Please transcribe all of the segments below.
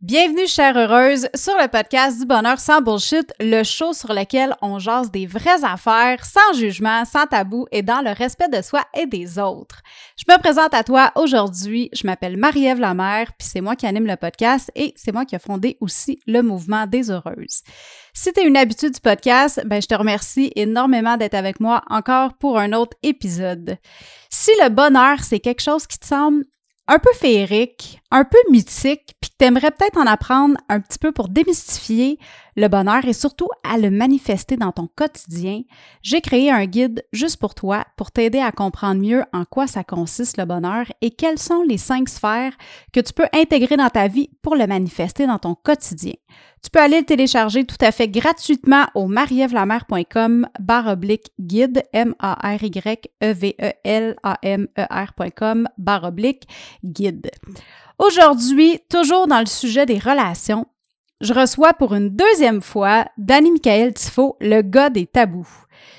Bienvenue, chère heureuse, sur le podcast du bonheur sans bullshit, le show sur lequel on jase des vraies affaires, sans jugement, sans tabou et dans le respect de soi et des autres. Je me présente à toi aujourd'hui. Je m'appelle Marie-Ève Lamère, puis c'est moi qui anime le podcast et c'est moi qui ai fondé aussi le mouvement des heureuses. Si tu es une habitude du podcast, ben je te remercie énormément d'être avec moi encore pour un autre épisode. Si le bonheur, c'est quelque chose qui te semble un peu féerique, un peu mythique, t'aimerais peut-être en apprendre un petit peu pour démystifier le bonheur et surtout à le manifester dans ton quotidien, j'ai créé un guide juste pour toi pour t'aider à comprendre mieux en quoi ça consiste le bonheur et quelles sont les cinq sphères que tu peux intégrer dans ta vie pour le manifester dans ton quotidien. Tu peux aller le télécharger tout à fait gratuitement au marievlamer.com barre oblique guide, M-A-R-Y-E-V-E-L-A-M-E-R.com barre oblique guide. Aujourd'hui, toujours dans le sujet des relations, je reçois pour une deuxième fois Danny Michael Tifo, le gars des tabous.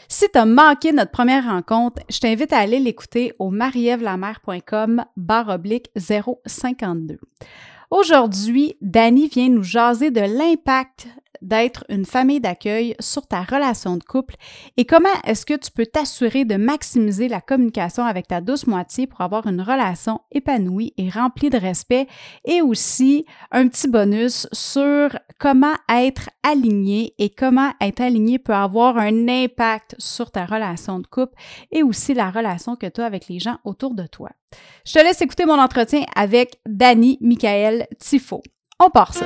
Si tu as manqué notre première rencontre, je t'invite à aller l'écouter au marievlamer.com barre oblique 052. Aujourd'hui, Dani vient nous jaser de l'impact d'être une famille d'accueil sur ta relation de couple? Et comment est-ce que tu peux t'assurer de maximiser la communication avec ta douce moitié pour avoir une relation épanouie et remplie de respect? Et aussi un petit bonus sur comment être aligné et comment être aligné peut avoir un impact sur ta relation de couple et aussi la relation que tu as avec les gens autour de toi. Je te laisse écouter mon entretien avec Dani Michael Tifo. On part ça.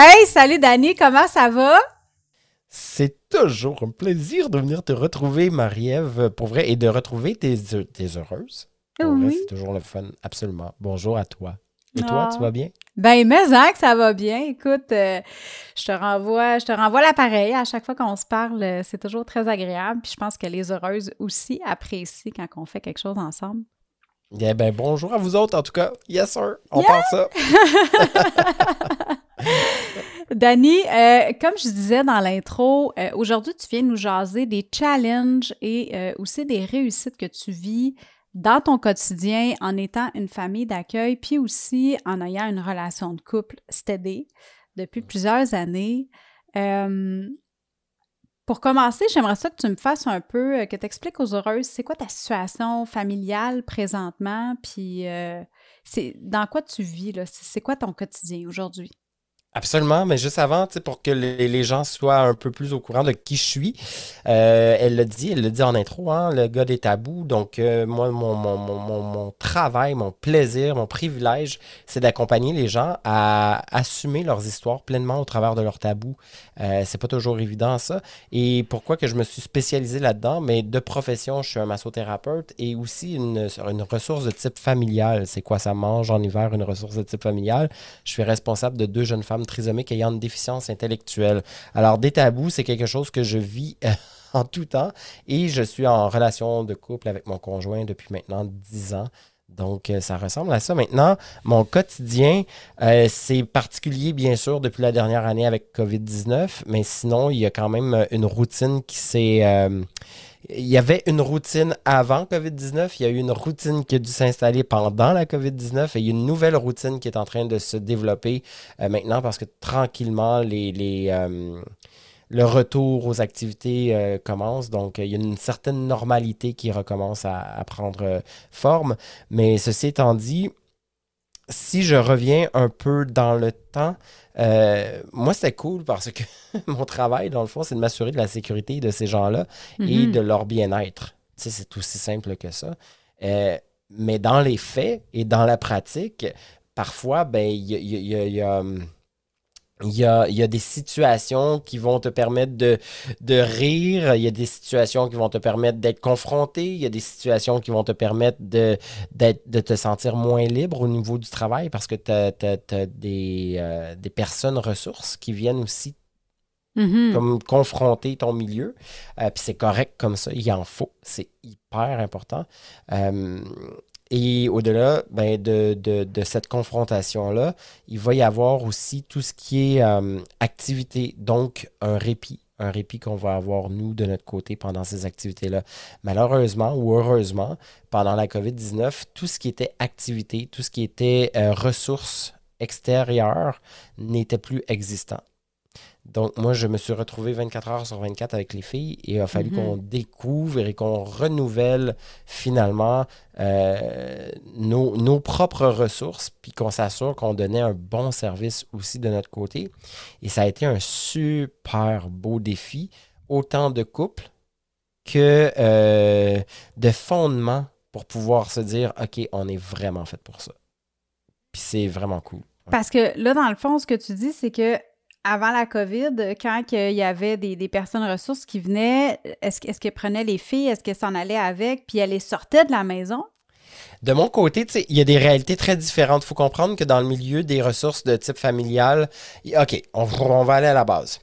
Hey, salut Dani, comment ça va? C'est toujours un plaisir de venir te retrouver, Marie-Ève, pour vrai, et de retrouver tes, tes heureuses. oui. C'est toujours le fun, absolument. Bonjour à toi. Et toi, tu Ah. vas bien? Ben, mais hein, que ça va bien. Écoute, euh, je te renvoie, je te renvoie l'appareil. À chaque fois qu'on se parle, euh, c'est toujours très agréable. Puis je pense que les heureuses aussi apprécient quand on fait quelque chose ensemble. Eh ben, bonjour à vous autres, en tout cas. Yes, sir. On Yeah! part ça. Dani, euh, comme je disais dans l'intro, euh, aujourd'hui, tu viens nous jaser des challenges et euh, aussi des réussites que tu vis dans ton quotidien en étant une famille d'accueil, puis aussi en ayant une relation de couple steady depuis plusieurs années. Pour commencer, j'aimerais ça que tu me fasses un peu, que tu expliques aux heureuses, c'est quoi ta situation familiale présentement, puis c'est dans quoi tu vis, là? C'est quoi ton quotidien aujourd'hui? Absolument, mais juste avant, pour que les, gens soient un peu plus au courant de qui je suis, euh, elle l'a dit, elle l'a dit en intro, hein, le gars des tabous. Donc, euh, moi, mon, mon, mon, mon, mon travail, mon plaisir, mon privilège, c'est d'accompagner les gens à assumer leurs histoires pleinement au travers de leurs tabous. Euh, c'est pas toujours évident, ça. Et pourquoi que je me suis spécialisé là-dedans? Mais de profession, je suis un massothérapeute et aussi une, une ressource de type familial. C'est quoi ça? Mange en hiver, une ressource de type familial? Je suis responsable de deux jeunes femmes trisomiques ayant une déficience intellectuelle. Alors, des tabous, c'est quelque chose que je vis euh, en tout temps et je suis en relation de couple avec mon conjoint depuis maintenant 10 ans. Donc, euh, ça ressemble à ça. Maintenant, mon quotidien, euh, c'est particulier, bien sûr, depuis la dernière année avec COVID-19, mais sinon, il y a quand même une routine qui s'est... il y avait une routine avant COVID-19, il y a eu une routine qui a dû s'installer pendant la COVID-19 et il y a une nouvelle routine qui est en train de se développer euh, maintenant parce que tranquillement, les, les, euh, le retour aux activités euh, commence. Donc, il y a une certaine normalité qui recommence à, prendre forme. Mais ceci étant dit, si je reviens un peu dans le temps, euh, moi, c'était cool parce que mon travail, dans le fond, c'est de m'assurer de la sécurité de ces gens-là et Mhm. de leur bien-être. Tu sais, c'est aussi simple que ça. Euh, mais dans les faits et dans la pratique, parfois, ben, il y a, il y a- il y a- il y a, il y a- il y a des situations qui vont te permettre de, de rire, il y a des situations qui vont te permettre d'être confronté, il y a des situations qui vont te permettre de, d'être- de te sentir moins libre au niveau du travail parce que tu as, des, euh, des personnes ressources qui viennent aussi Mhm. comme confronter ton milieu. Euh, Puis c'est correct comme ça, il en faut. C'est hyper important. Euh, et au-delà ben, de, de- de cette confrontation-là, il va y avoir aussi tout ce qui est euh, activité, donc un répit. Un répit qu'on va avoir, nous, de notre côté, pendant ces activités-là. Malheureusement ou heureusement, pendant la COVID-19, tout ce qui était activité, tout ce qui était euh, ressources extérieures n'était plus existant. Donc, moi, je me suis retrouvé 24 heures sur 24 avec les filles et il a fallu Mhm. qu'on découvre et qu'on renouvelle finalement euh, nos, nos propres ressources, puis qu'on s'assure qu'on donnait un bon service aussi de notre côté. Et ça a été un super beau défi, autant de couple que euh, de fondement pour pouvoir se dire, OK, on est vraiment fait pour ça. Puis c'est vraiment cool. Parce que là, dans le fond, ce que tu dis, c'est que avant la COVID, quand il y avait des, personnes ressources qui venaient, est-ce, qu'elles prenaient les filles, est-ce qu'elles s'en allaient avec, puis elles les sortaient de la maison? De mon côté, il y a des réalités très différentes. Il faut comprendre que dans le milieu des ressources de type familial, OK, on va aller à la base.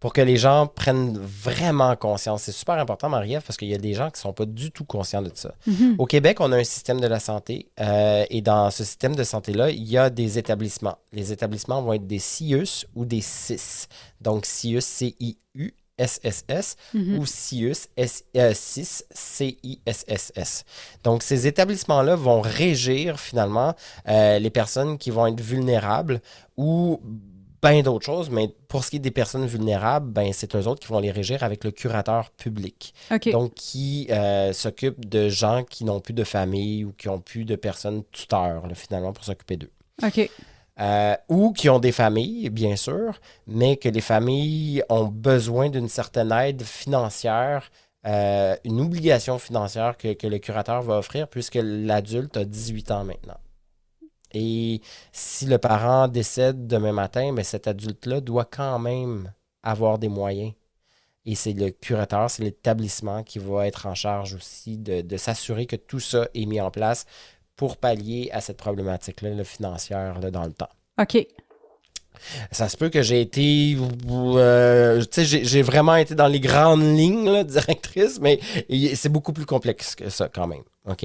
Pour que les gens prennent vraiment conscience. C'est super important, Marie-Ève, parce qu'il y a des gens qui ne sont pas du tout conscients de ça. Au Québec, on a un système de la santé euh, et dans ce système de santé-là, il y a des établissements. Les établissements vont être des CIUS ou des CIS. Donc, CIUS, C-I-U, S-S-S Mhm. ou CIUS, S- euh, 6, C-I-S-S-S. Donc, ces établissements-là vont régir finalement euh, les personnes qui vont être vulnérables ou bien d'autres choses, mais pour ce qui est des personnes vulnérables, ben, c'est eux autres qui vont les régir avec le curateur public. Donc, qui euh, s'occupe de gens qui n'ont plus de famille ou qui n'ont plus de personnes tuteurs, là, finalement, pour s'occuper d'eux. OK. Euh, ou qui ont des familles, bien sûr, mais que les familles ont besoin d'une certaine aide financière, euh, une obligation financière que, que le curateur va offrir, puisque l'adulte a 18 ans maintenant. Et si le parent décède demain matin, mais cet adulte-là doit quand même avoir des moyens. Et c'est le curateur, c'est l'établissement qui va être en charge aussi de, s'assurer que tout ça est mis en place pour pallier à cette problématique-là là, financière dans le temps. OK. Ça se peut que j'ai été. euh, tu sais, j'ai- vraiment été dans les grandes lignes, là, directrice, mais c'est beaucoup plus complexe que ça quand même. OK?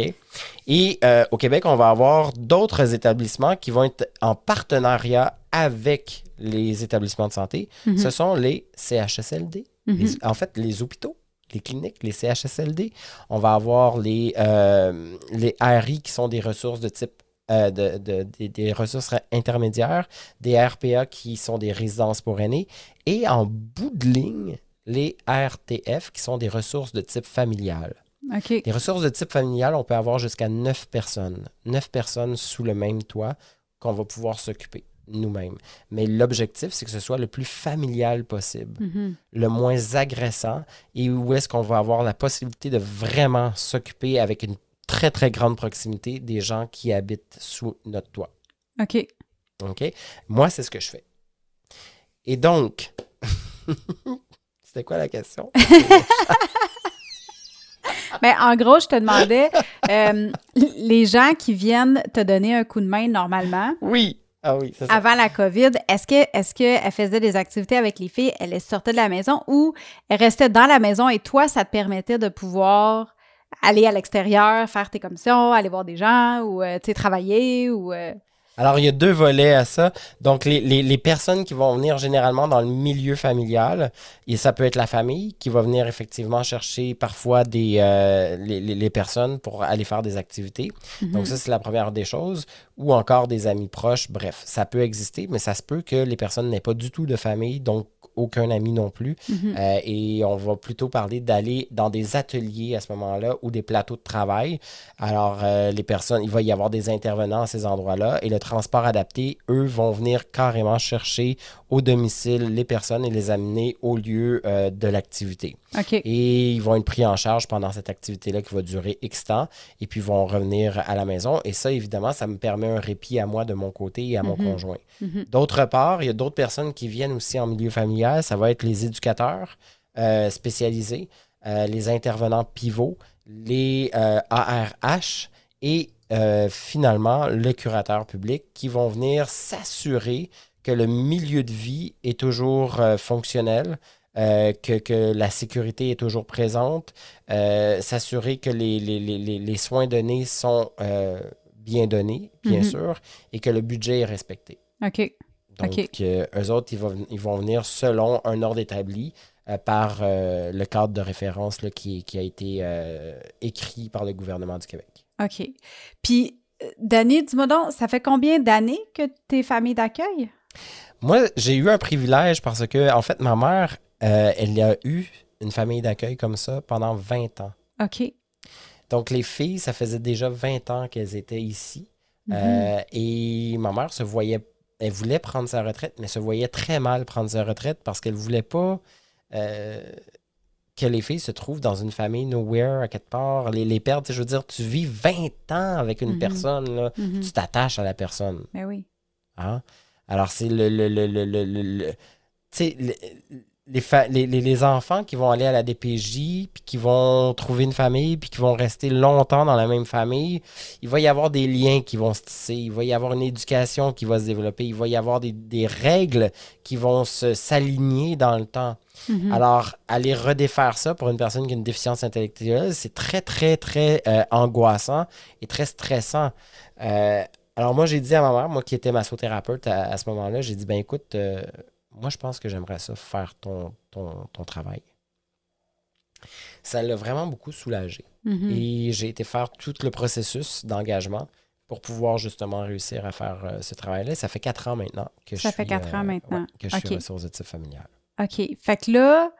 Et euh, au Québec, on va avoir d'autres établissements qui vont être en partenariat avec les établissements de santé. Mhm. Ce sont les CHSLD. Mhm. Les- en fait, les hôpitaux, les cliniques, les CHSLD. On va avoir les, euh, les RI qui sont des ressources de type euh, de, de- des- des ressources intermédiaires, des RPA qui sont des résidences pour aînés, et en bout de ligne, les RTF qui sont des ressources de type familial. OK. Les ressources de type familial, on peut avoir jusqu'à 9 personnes. 9 personnes sous le même toit qu'on va pouvoir s'occuper nous-mêmes. Mais l'objectif, c'est que ce soit le plus familial possible Mhm. le moins agressant et où est-ce qu'on va avoir la possibilité de vraiment s'occuper avec une très, très grande proximité des gens qui habitent sous notre toit. OK. OK? Moi, c'est ce que je fais. Et donc, c'était quoi la question? Ben, en gros, je te demandais, euh, les gens qui viennent te donner un coup de main normalement, oui! Ah oui, ça. avant la COVID, est-ce que est-ce qu'elle faisait des activités avec les filles, elle sortait de la maison ou elle restait dans la maison et toi, ça te permettait de pouvoir aller à l'extérieur, faire tes commissions, aller voir des gens ou euh, tu sais, travailler ou euh, Alors, il y a deux volets à ça. Donc, les, les- les personnes qui vont venir généralement dans le milieu familial, et ça peut être la famille qui va venir effectivement chercher parfois des, euh, les, les- les personnes pour aller faire des activités. Donc, ça, c'est la première des choses. Ou encore des amis proches. Bref, ça peut exister, mais ça se peut que les personnes n'aient pas du tout de famille. Donc, aucun ami non plus. Mhm. Euh, et on va plutôt parler d'aller dans des ateliers à ce moment-là ou des plateaux de travail. Alors, euh, les personnes, il va y avoir des intervenants à ces endroits-là et le transport adapté, eux, vont venir carrément chercher au domicile les personnes et les amener au lieu euh, de l'activité. Et ils vont être pris en charge pendant cette activité-là qui va durer X temps et puis vont revenir à la maison. Et ça, évidemment, ça me permet un répit à moi de mon côté et à mon Mhm. conjoint. Mhm. D'autre part, il y a d'autres personnes qui viennent aussi en milieu familial. Ça va être les éducateurs euh, spécialisés, euh, les intervenants pivots, les ARH et euh, finalement le curateur public qui vont venir s'assurer que le milieu de vie est toujours fonctionnel, euh, que, que la sécurité est toujours présente, euh, s'assurer que les, les- les- les- les soins donnés sont euh, bien donnés, bien Mhm. sûr, et que le budget est respecté. OK. Donc, OK. euh, eux autres, ils vont, ils vont venir selon un ordre établi euh, par euh, le cadre de référence là, qui, qui a été euh, écrit par le gouvernement du Québec. OK. Puis, Dani, dis-moi donc, ça fait combien d'années que tu es famille d'accueil? Moi, j'ai eu un privilège parce que, en fait, ma mère, elle a eu une famille d'accueil comme ça pendant 20 ans. OK. Donc, les filles, ça faisait déjà 20 ans qu'elles étaient ici. Mhm. Et ma mère se voyait, elle voulait prendre sa retraite, mais se voyait très mal prendre sa retraite parce qu'elle voulait pas euh, que les filles se trouvent dans une famille nowhere à quelque part, les, les perdre. Je veux dire, tu vis 20 ans avec une Mhm. personne, là, Mhm. tu t'attaches à la personne. Ben oui. hein? Alors, c'est le. le, le, le, les, fa- les, les- les enfants qui vont aller à la DPJ, puis qui vont trouver une famille, puis qui vont rester longtemps dans la même famille, il va y avoir des liens qui vont se tisser, il va y avoir une éducation qui va se développer, il va y avoir des, des règles qui vont se s'aligner dans le temps. Mhm. Alors, aller redéfaire ça pour une personne qui a une déficience intellectuelle, c'est très, très, très euh, angoissant et très stressant. Euh, alors, moi, j'ai dit à ma mère, moi qui étais massothérapeute à, à ce moment-là, j'ai dit, ben écoute, euh, moi, je pense que j'aimerais ça faire ton, ton, ton travail. Ça l'a vraiment beaucoup soulagé. Mhm. Et j'ai été faire tout le processus d'engagement pour pouvoir justement réussir à faire euh, ce travail-là. Ça fait quatre ans maintenant que je Ça suis. fait quatre ans euh, maintenant. ouais, que je suis Ok. ressources de type familial. OK. Fait que là,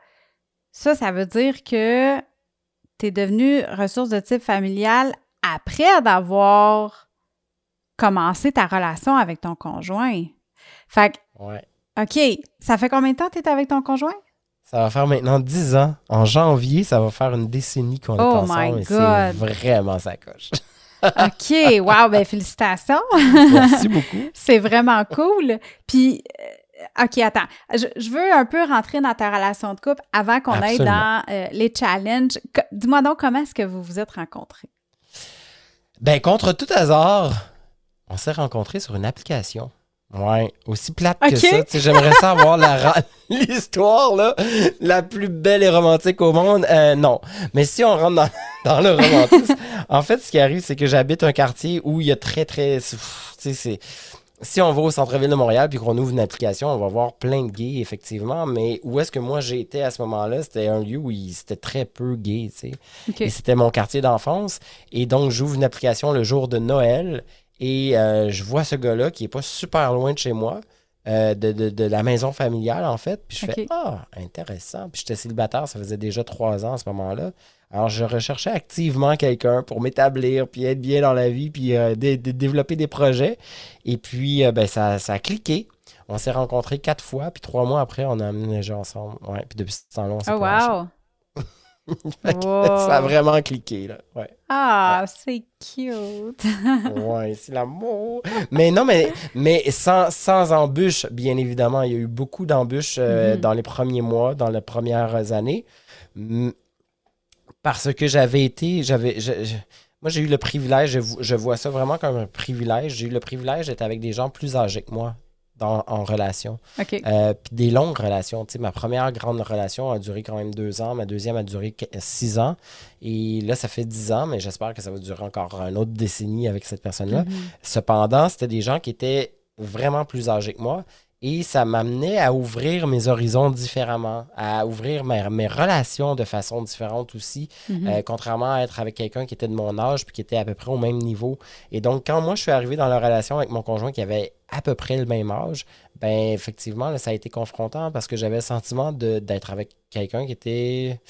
ça, ça veut dire que tu es devenu ressource de type familial après d'avoir commencé ta relation avec ton conjoint. Fait que, Ouais. OK, ça fait combien de temps que tu es avec ton conjoint? Ça va faire maintenant 10 ans. En janvier, ça va faire une décennie qu'on est Oh ensemble. my et c'est vraiment sa coche. OK, wow, ben félicitations. Merci beaucoup. C'est vraiment cool. Puis, euh, OK, attends. Je, je veux un peu rentrer dans ta relation de couple avant qu'on aille dans euh, les challenges. Dis-moi donc comment est-ce que vous vous êtes rencontrés? Ben, contre tout hasard, on s'est rencontrés sur une application. Ouais, aussi plate que ça. Tu sais, J'aimerais savoir la ra- l'histoire là, la plus belle et romantique au monde. Euh, non. Mais si on rentre dans, dans le romantisme, en fait, ce qui arrive, c'est que j'habite un quartier où il y a très, très. Tu sais, c'est. Si on va au centre-ville de Montréal puis qu'on ouvre une application, on va voir plein de gays, effectivement. Mais où est-ce que moi j'étais à ce moment-là? C'était un lieu où c'était très peu gay, tu sais. Et c'était mon quartier d'enfance. Et donc, j'ouvre une application le jour de Noël et euh, je vois ce gars-là qui est pas super loin de chez moi, euh, de, de- de la maison familiale, en fait. Puis je fais Ah, intéressant. Puis j'étais célibataire, ça faisait déjà trois ans à ce moment-là. Alors, je recherchais activement quelqu'un pour m'établir, puis être bien dans la vie, puis euh, dé- développer des projets. Et puis, ben, ça, ça a cliqué. On s'est rencontrés quatre fois, puis trois mois après, on a aménagé ensemble. Ouais, puis depuis ce temps-là, on s'est Oh, wow! Wow. Ça a vraiment cliqué, là. Ouais. Ah, c'est cute! Ouais, c'est l'amour. Mais non, mais, mais sans, sans embûches, bien évidemment. Il y a eu beaucoup d'embûches euh, Mhm. dans les premiers mois, dans les premières années. Parce que j'avais été, j'avais, moi j'ai eu le privilège, je vois ça vraiment comme un privilège. J'ai eu le privilège d'être avec des gens plus âgés que moi dans, en relation. OK. Euh, puis des longues relations. Tu sais, ma première grande relation a duré quand même deux ans. Ma deuxième a duré qu- six ans. Et là, ça fait dix ans, mais j'espère que ça va durer encore une autre décennie avec cette personne-là. Mhm. Cependant, c'était des gens qui étaient vraiment plus âgés que moi. Et ça m'amenait à ouvrir mes horizons différemment, à ouvrir mes, mes relations de façon différente aussi, Mhm. euh, contrairement à être avec quelqu'un qui était de mon âge puis qui était à peu près au même niveau. Et donc, quand moi, je suis arrivé dans la relation avec mon conjoint qui avait à peu près le même âge, ben effectivement, là, ça a été confrontant parce que j'avais le sentiment de- d'être avec quelqu'un qui était.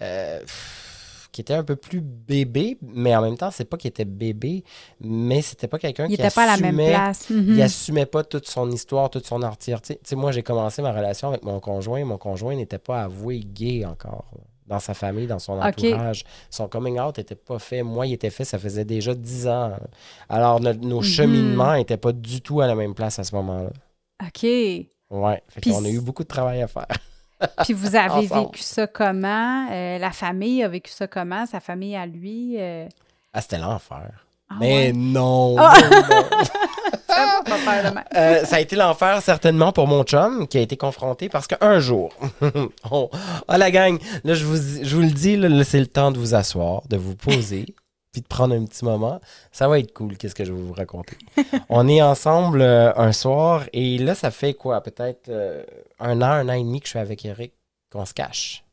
euh, qui était un peu plus bébé, mais en même temps, c'est pas qu'il était bébé, mais c'était pas quelqu'un qui n'était pas à la même assumait- place. il Mhm. assumait pas toute son histoire, toute son entièreté. Tu sais, moi, j'ai commencé ma relation avec mon conjoint. Mon conjoint n'était pas avoué gay encore. là, Dans sa famille, dans son entourage. Son coming out n'était pas fait. Moi, il était fait, ça faisait déjà 10 ans. Alors, no- nos Mhm. cheminements n'étaient pas du tout à la même place à ce moment-là. OK. Ouais. Fait Puis qu'on a eu beaucoup de travail à faire. Puis vous avez vécu ça comment? Euh, la famille a vécu ça comment? Sa famille à lui? euh? Ah, c'était l'enfer. Ah Mais ouais? non, Ah! non, non. Même. Euh, ça a été l'enfer certainement pour mon chum qui a été confronté parce qu'un jour, ah la gang, là je vous, je vous le dis, c'est le temps de vous asseoir, de vous poser, puis de prendre un petit moment. Ça va être cool, qu'est-ce que je vais vous raconter. on est ensemble euh, un soir et là ça fait quoi, peut-être euh, un an, un an et demi que je suis avec Eric, qu'on se cache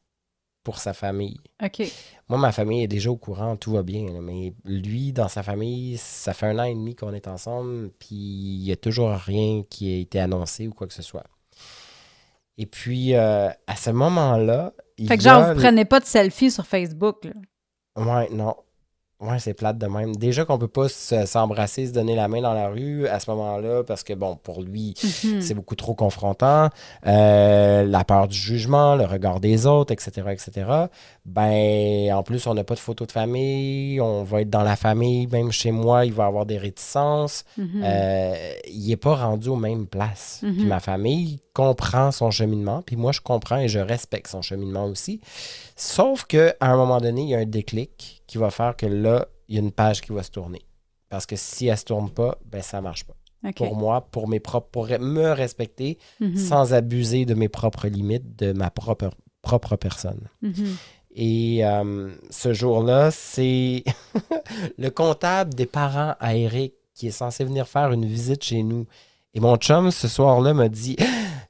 pour sa famille. OK. Moi, ma famille est déjà au courant, tout va bien. là, mais lui, dans sa famille, ça fait un an et demi qu'on est ensemble, puis il n'y a toujours rien qui a été annoncé ou quoi que ce soit. Et puis, euh, à ce moment-là, il Fait que y a genre, vous prenez pas de selfie sur Facebook, là. Ouais, non. Ouais, c'est plate de même. Déjà qu'on peut pas se- s'embrasser, se donner la main dans la rue à ce moment-là, parce que, bon, pour lui, Mhm. c'est beaucoup trop confrontant. Euh, la peur du jugement, le regard des autres, etc., etc. Ben, en plus, on n'a pas de photo de famille, on va être dans la famille, même chez moi, il va avoir des réticences. Mhm. Euh, il n'est pas rendu aux mêmes places. Mhm. Puis ma famille comprend son cheminement, puis moi, je comprends et je respecte son cheminement aussi. Sauf qu'à un moment donné, il y a un déclic qui va faire que là, il y a une page qui va se tourner. Parce que si elle ne se tourne pas, ben ça ne marche pas. Pour moi, pour mes propres, pour me respecter, Mhm. sans abuser de mes propres limites, de ma propre, propre personne. Et euh, ce jour-là, c'est le comptable des parents à Eric qui est censé venir faire une visite chez nous. Et mon chum, ce soir-là, m'a dit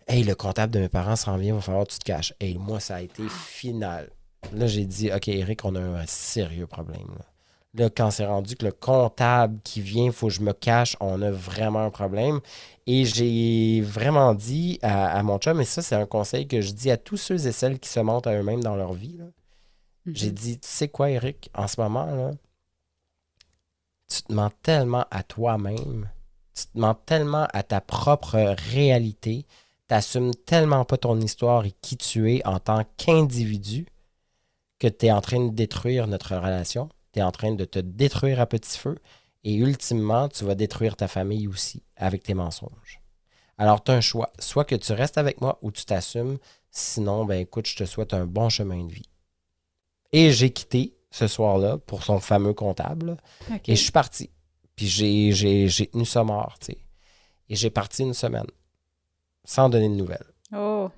Hey, le comptable de mes parents s'en vient, il va falloir que tu te caches. Et moi, ça a été final. Là, j'ai dit Ok, Eric, on a un sérieux problème. Là, quand c'est rendu que le comptable qui vient, il faut que je me cache, on a vraiment un problème. Et j'ai vraiment dit à, mon chum, et ça, c'est un conseil que je dis à tous ceux et celles qui se mentent à eux-mêmes dans leur vie. Mhm. J'ai dit, tu sais quoi, Eric, en ce moment, là, tu te mens tellement à toi-même, tu te mens tellement à ta propre réalité, tu n'assumes tellement pas ton histoire et qui tu es en tant qu'individu que tu es en train de détruire notre relation, tu es en train de te détruire à petit feu et ultimement, tu vas détruire ta famille aussi avec tes mensonges. Alors, tu as un choix, soit que tu restes avec moi ou tu t'assumes, sinon, ben écoute, je te souhaite un bon chemin de vie. Et j'ai quitté ce soir-là pour son fameux comptable. Et je suis parti. Puis j'ai, tenu ça mort, tu sais. Et j'ai parti une semaine. Sans donner de nouvelles. Oh.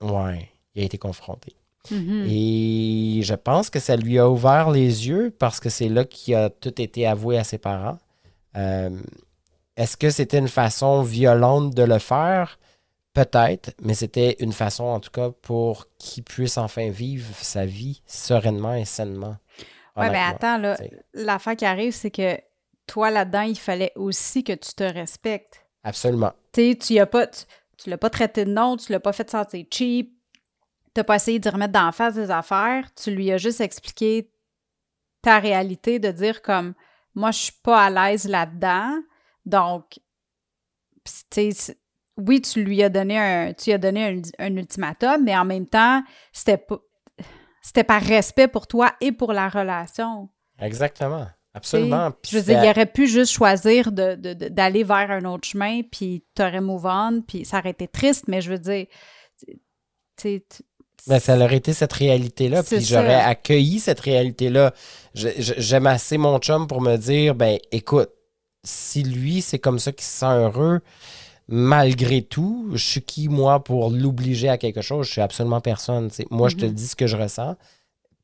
Ouais, il a été confronté. Mhm. Et je pense que ça lui a ouvert les yeux parce que c'est là qu'il a tout été avoué à ses parents. Euh, est-ce que c'était une façon violente de le faire? Peut-être, mais c'était une façon en tout cas pour qu'il puisse enfin vivre sa vie sereinement et sainement. Ouais, ben honnêtement. attends, là, t'sais. l'affaire qui arrive, c'est que toi, là-dedans, il fallait aussi que tu te respectes. Absolument. Tu sais, tu as pas, tu, tu l'as pas traité de nom, tu l'as pas fait sentir cheap, t'as pas essayé d'y remettre d'en face des affaires, tu lui as juste expliqué ta réalité, de dire comme, moi, je suis pas à l'aise là-dedans, donc, tu sais, oui, tu lui as donné un, tu lui as donné un, un ultimatum, mais en même temps, c'était pas, c'était par respect pour toi et pour la relation. Exactement. Absolument. Puis Je veux dire, il aurait pu juste choisir de- de- de- d'aller vers un autre chemin, puis t'aurais on, puis ça aurait été triste, mais je veux dire, tu Ben, ça aurait été cette réalité-là, puis j'aurais accueilli cette réalité-là. J'aime assez mon chum pour me dire, ben écoute, si lui, c'est comme ça qu'il se sent heureux, malgré tout, je suis qui, moi, pour l'obliger à quelque chose? Je suis absolument personne. Moi, je te Mhm. dis ce que je ressens,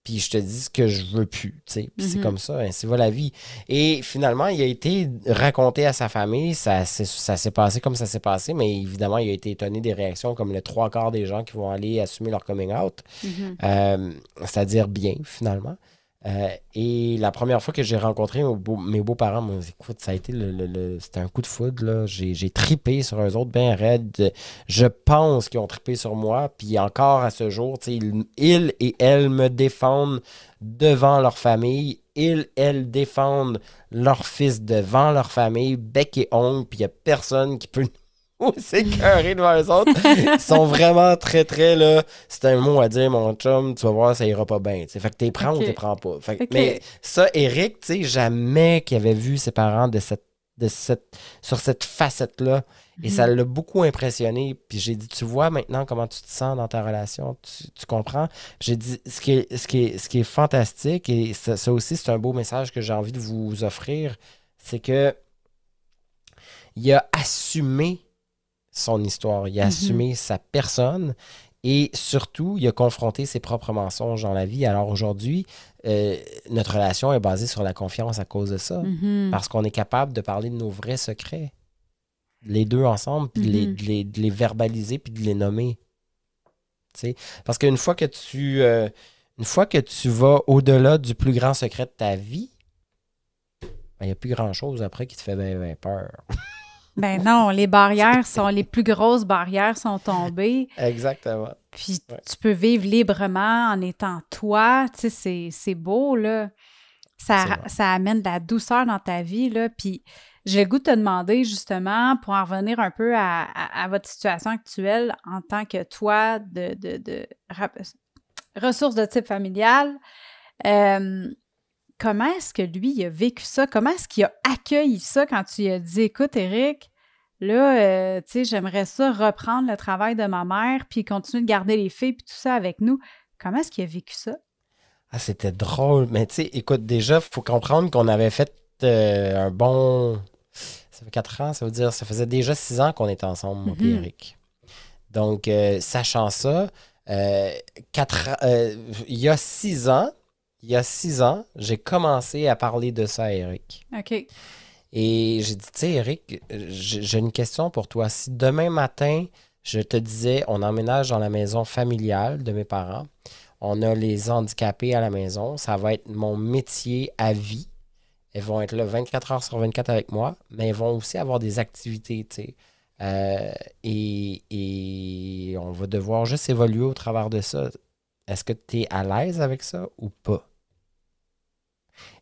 puis je te dis ce que je veux plus. c'est Mhm. comme ça, ainsi va la vie. Et finalement, il a été raconté à sa famille, ça, s'est- ça s'est passé comme ça s'est passé, mais évidemment, il a été étonné des réactions comme le trois quarts des gens qui vont aller assumer leur coming out. Mhm. Euh, c'est-à-dire bien, finalement. Euh, et la première fois que j'ai rencontré mes beaux-parents, moi, écoute, ça a été le, c'était un coup de foudre. Là. J'ai, tripé sur eux autres, bien raide. Je pense qu'ils ont tripé sur moi. Puis encore à ce jour, ils, ils et elles me défendent devant leur famille. Ils, elles défendent leur fils devant leur famille, bec et ongle, puis il n'y a personne qui peut s'écœurer devant les autres. Ils sont vraiment très, très là. C'est un mot à dire, mon chum, tu vas voir, ça ira pas bien. Fait que t'es prends ou t'es prends pas. Mais ça, Eric, tu sais, jamais qu'il avait vu ses parents de cette, de cette, sur cette facette-là. Et ça mhm. l'a beaucoup impressionné. Puis j'ai dit, tu vois maintenant comment tu te sens dans ta relation, tu, comprends? J'ai dit, ce qui, est, ce, qui est, ce qui est fantastique, et ça, ça aussi, c'est un beau message que j'ai envie de vous offrir, c'est que il a assumé son histoire, il a mhm. assumé sa personne et surtout, il a confronté ses propres mensonges dans la vie. Alors aujourd'hui, euh, notre relation est basée sur la confiance à cause de ça, mhm. parce qu'on est capable de parler de nos vrais secrets, les deux ensemble, puis de, les, mhm. les, verbaliser, puis de les nommer. Parce qu'une fois que tu... Euh, une fois que tu vas au-delà du plus grand secret de ta vie, ben, il n'y a plus grand-chose après qui te fait bien peur. Ben non, les barrières sont, les plus grosses barrières sont tombées. Exactement. Puis tu peux vivre librement en étant toi. Tu sais, c'est beau, là. Ça, ça amène de la douceur dans ta vie, là. Puis j'ai le goût de te demander, justement, pour en revenir un peu à, votre situation actuelle en tant que toi de, de, ressources de type familial. Euh, comment est-ce que lui il a vécu ça? Comment est-ce qu'il a accueilli ça quand tu lui as dit écoute, Eric, là, euh, tu sais, j'aimerais ça reprendre le travail de ma mère, puis continuer de garder les filles, puis tout ça avec nous. Comment est-ce qu'il a vécu ça? Ah, c'était drôle. Mais tu sais, écoute, déjà, il faut comprendre qu'on avait fait euh, un bon. Ça fait quatre ans, ça veut dire, ça faisait déjà six ans qu'on était ensemble, moi et mm-hmm. Eric. Donc, euh, sachant ça, quatre, il y a six ans, il y a six ans, j'ai commencé à parler de ça à Eric. OK. Et j'ai dit, tu sais, Eric, j'ai une question pour toi. Si demain matin, je te disais, on emménage dans la maison familiale de mes parents, on a les handicapés à la maison, ça va être mon métier à vie. Elles vont être là 24 heures sur 24 avec moi, mais elles vont aussi avoir des activités, tu sais. Euh, et, et, on va devoir juste évoluer au travers de ça. Est-ce que tu es à l'aise avec ça ou pas?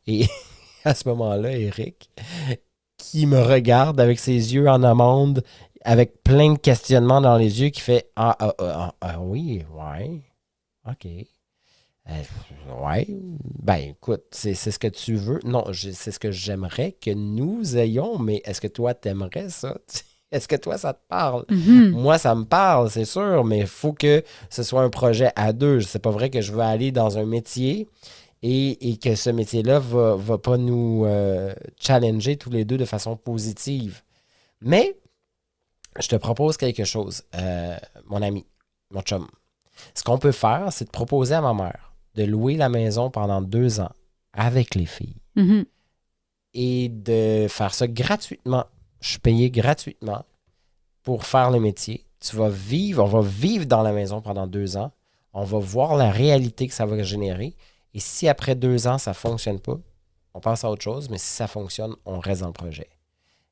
Et à ce moment-là, Eric, qui me regarde avec ses yeux en amande, avec plein de questionnements dans les yeux, qui fait Ah, ah, ah, ah, ah oui, ouais, OK. Euh, ouais, ben écoute, c'est ce que tu veux. Non, c'est ce que j'aimerais que nous ayons, mais est-ce que toi, t'aimerais ça? Est-ce que toi, ça te parle? Mm-hmm. Moi, ça me parle, c'est sûr, mais il faut que ce soit un projet à deux. C'est pas vrai que je veux aller dans un métier et, que ce métier-là va, va pas nous euh, challenger tous les deux de façon positive. Mais je te propose quelque chose, euh, mon ami, mon chum. Ce qu'on peut faire, c'est de proposer à ma mère de louer la maison pendant deux ans avec les filles mm-hmm. et de faire ça gratuitement. Je suis payé gratuitement pour faire le métier. Tu vas vivre, on va vivre dans la maison pendant deux ans. On va voir la réalité que ça va générer. Et si après deux ans, ça ne fonctionne pas, on passe à autre chose, mais si ça fonctionne, on reste dans le projet.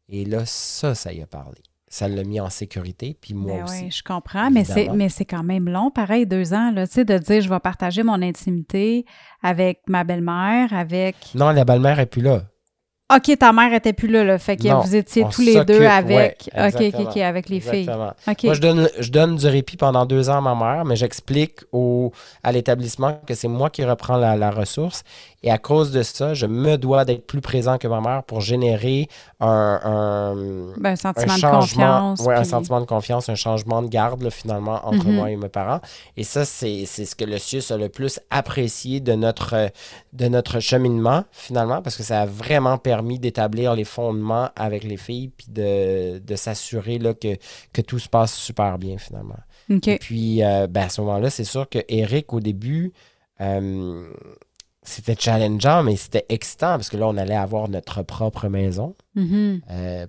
Et là, ça, ça y a parlé. Ça l'a mis en sécurité, puis moi ben aussi. Oui, je comprends, mais c'est, mais c'est quand même long, pareil, deux ans, là, tu sais, de dire je vais partager mon intimité avec ma belle-mère, avec. Non, la belle-mère n'est plus là. OK, ta mère était plus là, là. Fait que vous étiez tous les deux avec. OK, OK, avec les filles. Moi, je donne, je donne du répit pendant deux ans à ma mère, mais j'explique à l'établissement que c'est moi qui reprends la, la, ressource. Et à cause de ça, je me dois d'être plus présent que ma mère pour générer un, un, ben, sentiment de confiance. Oui, un sentiment de confiance, un changement de garde, finalement, entre mhm. moi et mes parents. Et ça, c'est ce que le CIUS a le plus apprécié de notre, de notre cheminement, finalement, parce que ça a vraiment permis d'établir les fondements avec les filles, puis de, de s'assurer que, que tout se passe super bien, finalement. Et puis, euh, ben, à ce moment-là, c'est sûr que Eric, au début, euh, c'était challengeant, mais c'était excitant parce que là, on allait avoir notre propre maison. Mm-hmm. Euh,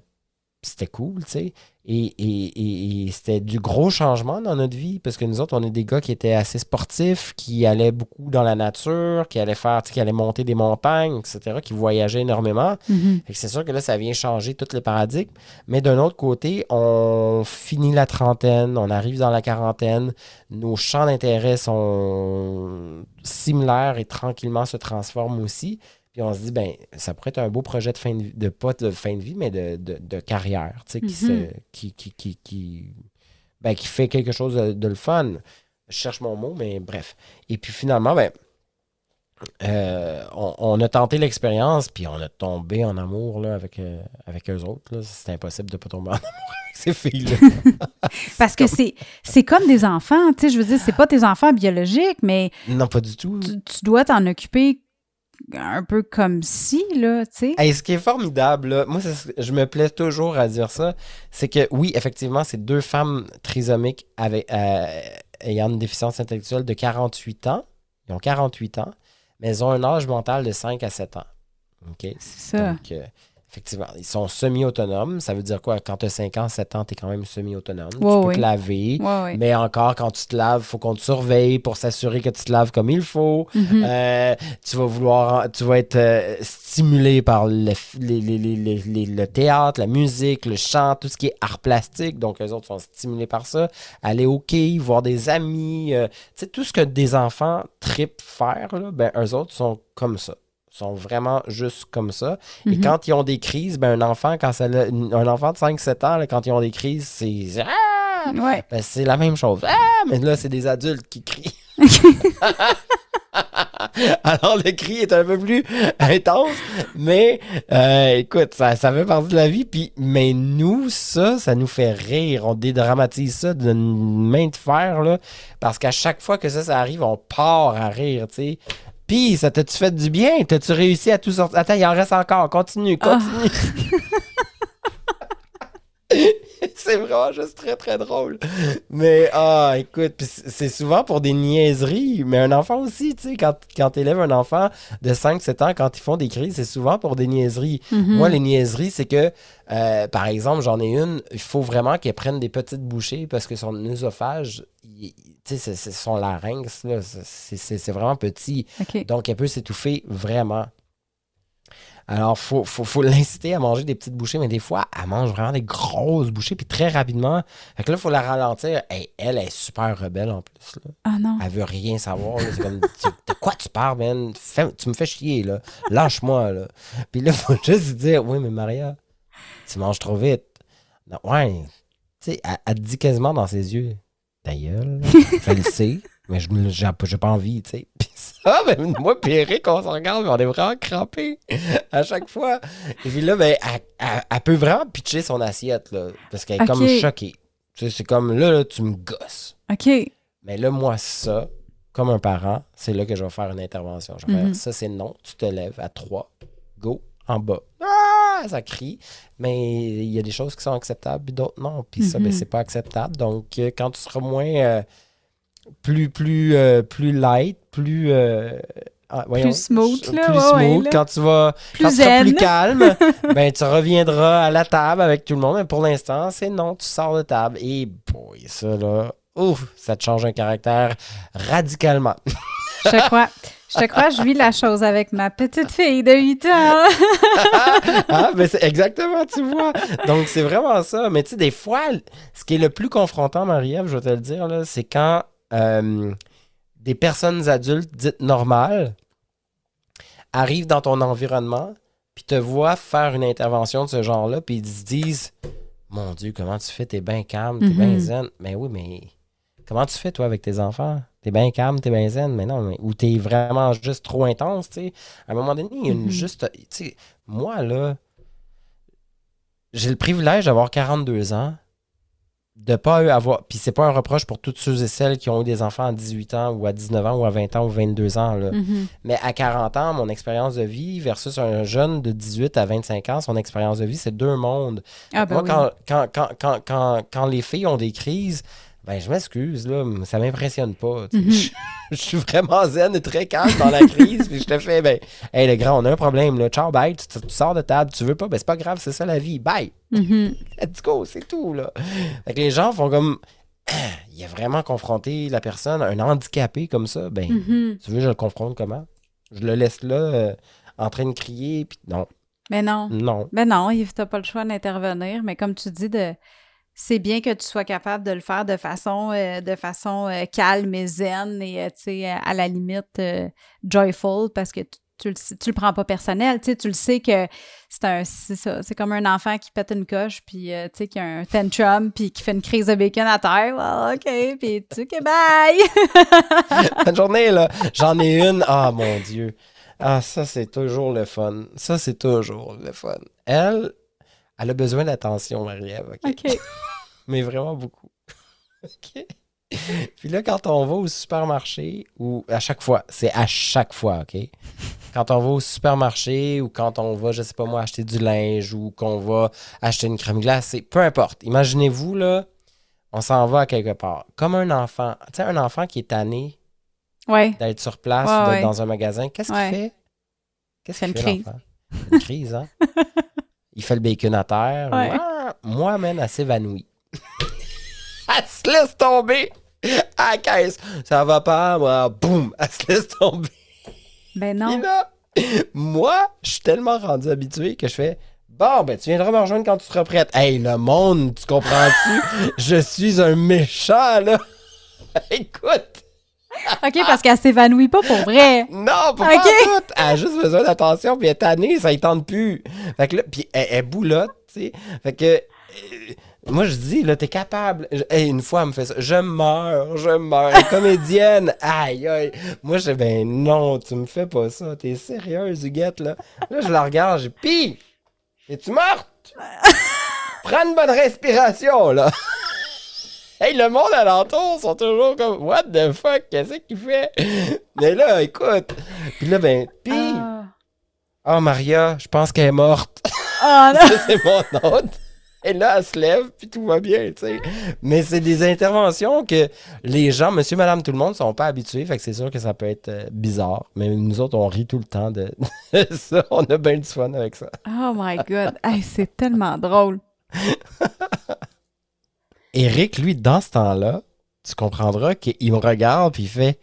c'était cool, tu sais. Et, et, et, c'était du gros changement dans notre vie parce que nous autres, on est des gars qui étaient assez sportifs, qui allaient beaucoup dans la nature, qui allaient faire, qui allaient monter des montagnes, etc., qui voyageaient énormément. Mhm. C'est sûr que là, ça vient changer tous les paradigmes. Mais d'un autre côté, on finit la trentaine, on arrive dans la quarantaine, nos champs d'intérêt sont similaires et tranquillement se transforment aussi. Puis on se dit, ben, ça pourrait être un beau projet de fin de vie, de pas de fin de vie, mais de, de, de carrière, tu sais, qui, Mhm. se- qui, qui, qui, qui, ben, qui fait quelque chose de, de le fun. Je cherche mon mot, mais bref. Et puis finalement, ben, euh, on, on a tenté l'expérience, puis on a tombé en amour là, avec, euh, avec eux autres. C'est impossible de ne pas tomber en amour avec ces filles-là. Parce que c'est c'est comme des enfants, tu sais, je veux dire, c'est pas tes enfants biologiques, mais non, pas du tout. tu, tu dois t'en occuper un peu comme si, là, tu sais. Hey, ce qui est formidable, là, moi, je me plais toujours à dire ça, c'est que oui, effectivement, c'est deux femmes trisomiques avec, euh, ayant une déficience intellectuelle de 48 ans. Ils ont 48 ans, mais elles ont un âge mental de 5 à 7 ans. OK? C'est ça. Donc, euh, effectivement, ils sont semi-autonomes. Ça veut dire quoi? Quand tu as 5 ans, 7 ans, tu es quand même semi-autonome. tu peux te laver. Ouais. Mais encore, quand tu te laves, il faut qu'on te surveille pour s'assurer que tu te laves comme il faut. Mhm. Euh, tu vas vouloir, tu vas être euh, stimulé par le, f- les- les- les- les- les- le théâtre, la musique, le chant, tout ce qui est art plastique. Donc, les autres sont stimulés par ça. Aller au quai, voir des amis. euh, tu sais, tout ce que des enfants tripent faire, là, ben, eux autres sont comme ça. Sont vraiment juste comme ça. Et Mhm. quand ils ont des crises, ben, un enfant, quand ça un enfant de 5-7 ans, là, quand ils ont des crises, c'est Ah! Ouais. Ben, c'est la même chose. Ah! Mais là, c'est des adultes qui crient. Alors, le cri est un peu plus intense, mais euh, écoute, ça, ça fait partie de la vie. Puis, mais nous, ça, ça nous fait rire. On dédramatise ça d'une main de fer, là, parce qu'à chaque fois que ça, ça arrive, on part à rire, tu sais. Puis, ça t'a-tu fait du bien? T'as-tu réussi à tout sortir? Attends, il en reste encore. Continue, Ah. continue. c'est vraiment juste très, très drôle. Mais, ah, écoute, c'est souvent pour des niaiseries, mais un enfant aussi, tu sais, quand, quand tu élèves un enfant de 5-7 ans, quand ils font des crises, c'est souvent pour des niaiseries. Mhm. Moi, les niaiseries, c'est que, euh, par exemple, j'en ai une, il faut vraiment qu'elle prenne des petites bouchées parce que son œsophage, tu sais, son larynx, c'est- vraiment petit. Donc, elle peut s'étouffer vraiment. Alors, il faut, faut, faut l'inciter à manger des petites bouchées, mais des fois, elle mange vraiment des grosses bouchées, puis très rapidement. Fait que là, il faut la ralentir. Hey, elle est super rebelle en plus. Là. Ah non. Elle veut rien savoir. C'est comme, de quoi tu parles, man? Fais- tu me fais chier, là. Lâche-moi, là. Puis là, il faut juste dire, oui, mais Maria, tu manges trop vite. Non, ouais. Tu sais, elle, elle te dit quasiment dans ses yeux, ta gueule, je le sais, mais je j'ai pas envie, tu sais. Puis ça, ben, moi, puis Eric, on se regarde, mais on est vraiment crampés à chaque fois. Et puis là, ben, elle, elle- elle peut vraiment pitcher son assiette, là, parce qu'elle est comme choquée. Tu sais, c'est comme, là, là, tu me gosses. OK. Mais là, moi, ça, comme un parent, c'est là que je vais faire une intervention. Je vais Mhm. faire ça, c'est non. Tu te lèves à 3, go, en bas. Ah, ça crie. Mais il y a des choses qui sont acceptables, puis d'autres non. Puis ça, Mhm. ben, c'est pas acceptable. Donc, euh, quand tu seras moins. euh, plus, plus, euh, plus light, plus. euh, ah, voyons, smooth, là, Plus ouais, ouais, smooth. là. quand tu vas. Plus quand tu seras plus calme, ben, tu reviendras à la table avec tout le monde. Mais pour l'instant, c'est non, tu sors de table. Et boy, ça là, ouf, ça te change un caractère radicalement. Je te crois. Je te crois, je vis la chose avec ma petite fille de 8 ans. ah, ben c'est exactement, tu vois. Donc, c'est vraiment ça. Mais tu sais, des fois, ce qui est le plus confrontant, Marie-Ève, je vais te le dire, là, c'est quand euh, des personnes adultes dites normales arrivent dans ton environnement puis te voient faire une intervention de ce genre-là puis ils se disent Mon Dieu, comment tu fais? T'es bien calme, t'es bien Mhm. zen. Mais oui, mais comment tu fais, toi, avec tes enfants? T'es bien calme, t'es bien zen, mais non, mais, ou t'es vraiment juste trop intense, tu sais. À un moment donné, il y a une Mhm. juste. Tu sais, moi, là, j'ai le privilège d'avoir 42 ans, de pas avoir. Puis c'est pas un reproche pour toutes ceux et celles qui ont eu des enfants à 18 ans, ou à 19 ans, ou à 20 ans, ou 22 ans, là. Mhm. Mais à 40 ans, mon expérience de vie versus un jeune de 18 à 25 ans, son expérience de vie, c'est deux mondes. Ah, ben Moi, oui. quand, quand, quand les filles ont des crises, Ben, je m'excuse, là, ça m'impressionne pas. Mhm. je, je suis vraiment zen et très calme dans la crise. puis je te fais, ben, hey, le grand, on a un problème, là. Ciao, bye. Tu, tu sors de table, tu veux pas, ben, c'est pas grave, c'est ça la vie. Bye. Mhm. Let's go, c'est tout, là. Fait que les gens font comme. Ah, Il a vraiment confronté la personne, un handicapé comme ça. Ben, Mhm. tu veux, je le confronte comment? Je le laisse là, euh, en train de crier, puis non, Mais non. non. Ben non, tu n'as pas le choix d'intervenir, mais comme tu dis, de c'est bien que tu sois capable de le faire de façon, euh, de façon euh, calme et zen et, euh, à la limite, joyful, parce que tu, le, le prends pas personnel, tu le sais que c'est un, c'est comme un enfant qui pète une coche, puis, tu qui a un tantrum, puis qui fait une crise de bacon à terre, OK, puis tu que bye! Bonne journée, là. J'en ai une. Ah, mon Dieu. Ah, ça, c'est toujours le fun. Ça, c'est toujours le fun. Elle, elle a besoin d'attention, Marie-Ève. OK? Mais vraiment beaucoup. OK? Puis là, quand on va au supermarché, ou à chaque fois, c'est à chaque fois, OK? Quand on va au supermarché ou quand on va, je sais pas moi, acheter du linge ou qu'on va acheter une crème glacée, peu importe. Imaginez-vous, là, on s'en va à quelque part. Comme un enfant. Tu sais, un enfant qui est tanné Ouais. d'être sur place Ouais, ou d'être ouais. dans un magasin, qu'est-ce qu'il fait? Qu'est-ce qu'il une fait, crise. Une crise, hein? Il fait le bacon à terre. Ouais. Ah, moi, man, elle s'évanouit. elle se laisse tomber à la caisse. Ça va pas, moi. Boum! Elle se laisse tomber. Ben non. là, moi, je suis tellement rendu habitué que je fais Bon, ben, tu viendras me rejoindre quand tu seras prête. Hey, le monde, tu comprends-tu? je suis un méchant, là. Écoute. OK, parce qu'elle s'évanouit pas pour vrai. Non, pas Ok. tout. Elle a juste besoin d'attention, puis elle est tannée, ça ne tente plus. Fait que là, puis elle, elle boulotte, tu sais. Fait que, euh, moi, je dis, là, t'es capable. Je- hey, une fois, elle me fait ça. Je meurs, je meurs. Comédienne. Aïe, aïe. Moi, je dis, ben non, tu me fais pas ça. T'es sérieuse, Huguette, là. Là, je la regarde, j'ai pis, es-tu morte? Prends une bonne respiration, là. Hey, le monde alentour sont toujours comme What the fuck, qu'est-ce qu'il fait? Mais là, écoute. Puis là, ben, pis. Ah. Oh, Maria, je pense qu'elle est morte. Ah, non. Ça, c'est mon autre. Et là, elle se lève, puis tout va bien, tu sais. Mais c'est des interventions que les gens, monsieur, madame, tout le monde, sont pas habitués. Fait que c'est sûr que ça peut être euh, bizarre. Mais nous autres, on rit tout le temps de ça. On a bien du fun avec ça. Oh my God. Hey, c'est tellement drôle. Eric, lui, dans ce temps-là, tu comprendras qu'il me regarde, puis il fait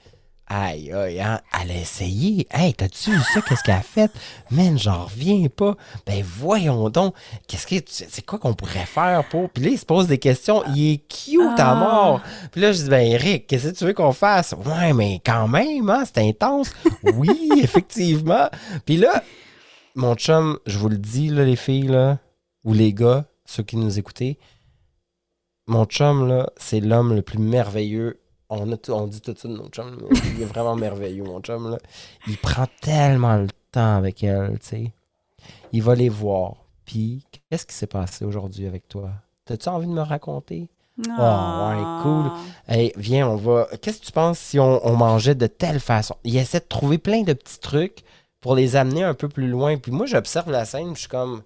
Aïe, aïe, hein, elle a essayé. Hey, t'as-tu vu ça? Qu'est-ce qu'elle a fait? Man, j'en reviens pas. Ben, voyons donc. Qu'est-ce que, c'est quoi qu'on pourrait faire pour? Puis là, il se pose des questions. Il est cute à Ah. mort. Puis là, je dis, ben, Eric, qu'est-ce que tu veux qu'on fasse? Ouais, mais quand même, hein, c'est intense. Oui, effectivement. Puis là, mon chum, je vous le dis, là, les filles, là, ou les gars, ceux qui nous écoutez, mon chum, là, c'est l'homme le plus merveilleux. On, a tout- on dit tout ça de mon chum. Il est vraiment merveilleux, mon chum. Là. Il prend tellement le temps avec elle, tu sais. Il va les voir. Puis, qu'est-ce qui s'est passé aujourd'hui avec toi? T'as-tu envie de me raconter? Ah. ouais, cool. Hey, viens, on va. Qu'est-ce que tu penses si on, on mangeait de telle façon? Il essaie de trouver plein de petits trucs pour les amener un peu plus loin. Puis moi, j'observe la scène, puis je suis comme.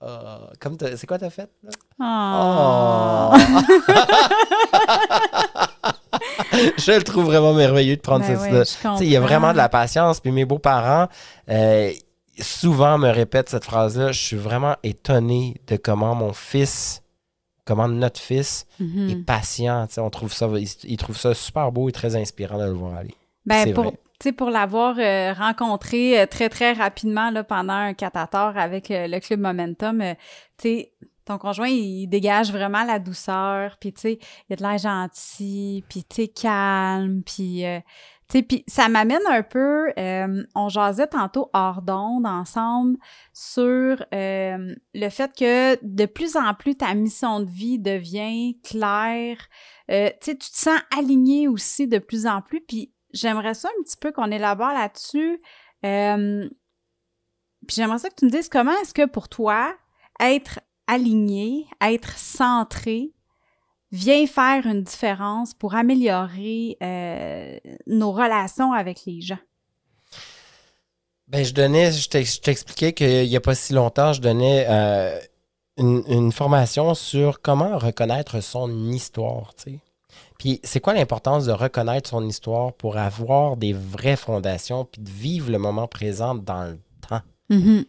Ah, comme t'as- c'est quoi t'as fait? Là? Ah. je le trouve vraiment merveilleux de prendre Ben oui, sais, il y a vraiment de la patience. Puis mes beaux-parents, euh, souvent me répètent cette phrase-là. Je suis vraiment étonné de comment mon fils, comment notre fils Mhm. est patient. On trouve ça, il, il trouve ça super beau et très inspirant de le voir aller. Ben, C'est pour, vrai. Tu pour l'avoir euh, rencontré euh, très, très rapidement là, pendant un catateur avec euh, le Club Momentum, euh, ton conjoint, il dégage vraiment la douceur, puis tu sais, il a de l'air gentil, puis tu sais, calme, puis... tu puis ça m'amène un peu, on jasait tantôt hors d'onde ensemble sur le fait que de plus en plus ta mission de vie devient claire. Tu sais, tu te sens aligné aussi de plus en plus. Puis j'aimerais ça un petit peu qu'on élabore là-dessus. Euh, puis j'aimerais ça que tu me dises comment est-ce que pour toi, être aligné, être centré, vient faire une différence pour améliorer euh, nos relations avec les gens? Ben, je donnais, je t'ex- je t'expliquais qu'il n'y a pas si longtemps, je donnais euh, une, une formation sur comment reconnaître son histoire, tu sais. Puis c'est quoi l'importance de reconnaître son histoire pour avoir des vraies fondations puis de vivre le moment présent dans le temps? Mhm.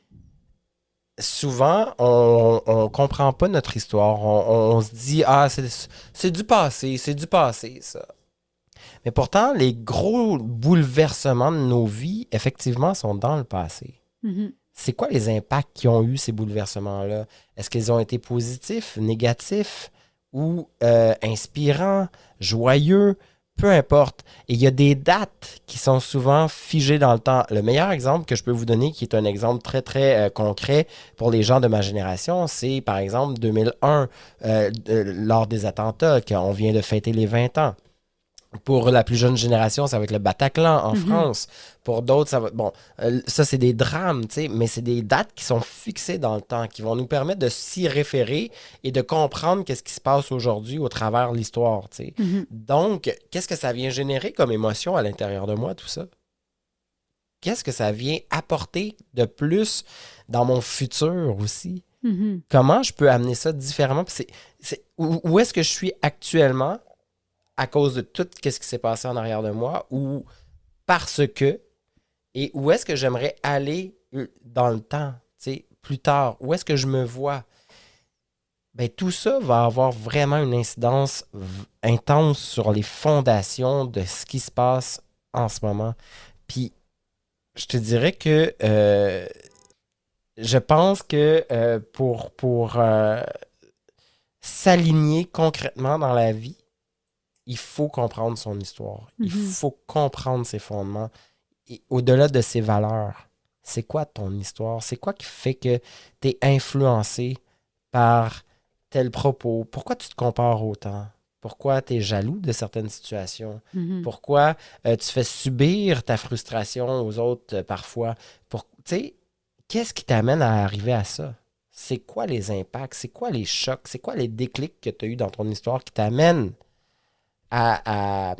Souvent, on ne comprend pas notre histoire. On, on se dit, ah, c'est du passé, c'est du passé, ça. Mais pourtant, les gros bouleversements de nos vies, effectivement, sont dans le passé. Mhm. C'est quoi les impacts qui ont eu ces bouleversements-là? Est-ce qu'ils ont été positifs, négatifs? Ou euh, inspirants, joyeux? Peu importe. Et il y a des dates qui sont souvent figées dans le temps. Le meilleur exemple que je peux vous donner, qui est un exemple très, très euh, concret pour les gens de ma génération, c'est par exemple 2001, euh, euh, lors des attentats, qu'on vient de fêter les 20 ans. Pour la plus jeune génération, ça va être le Bataclan en Mhm. France. Pour d'autres, ça va. Bon, euh, ça, c'est des drames, tu sais, mais c'est des dates qui sont fixées dans le temps, qui vont nous permettre de s'y référer et de comprendre qu'est-ce qui se passe aujourd'hui au travers de l'histoire, tu sais. Mhm. Donc, qu'est-ce que ça vient générer comme émotion à l'intérieur de moi, tout ça? Qu'est-ce que ça vient apporter de plus dans mon futur aussi? Mhm. Comment je peux amener ça différemment? Où est-ce que je suis actuellement? À cause de tout ce qui s'est passé en arrière de moi ou parce que et où est-ce que j'aimerais aller euh, dans le temps, plus tard? Où est-ce que je me vois? Ben, tout ça va avoir vraiment une incidence intense sur les fondations de ce qui se passe en ce moment. Puis, je te dirais que euh, je pense que euh, pour, pour s'aligner concrètement dans la vie, il faut comprendre son histoire. Il Mhm. faut comprendre ses fondements. Et au-delà de ses valeurs, c'est quoi ton histoire? C'est quoi qui fait que tu es influencé par tel propos? Pourquoi tu te compares autant? Pourquoi tu es jaloux de certaines situations? Mhm. Pourquoi euh, tu fais subir ta frustration aux autres euh, parfois? Pour, tu sais, qu'est-ce qui t'amène à arriver à ça? C'est quoi les impacts? C'est quoi les chocs? C'est quoi les déclics que tu as eu dans ton histoire qui t'amènent à, à,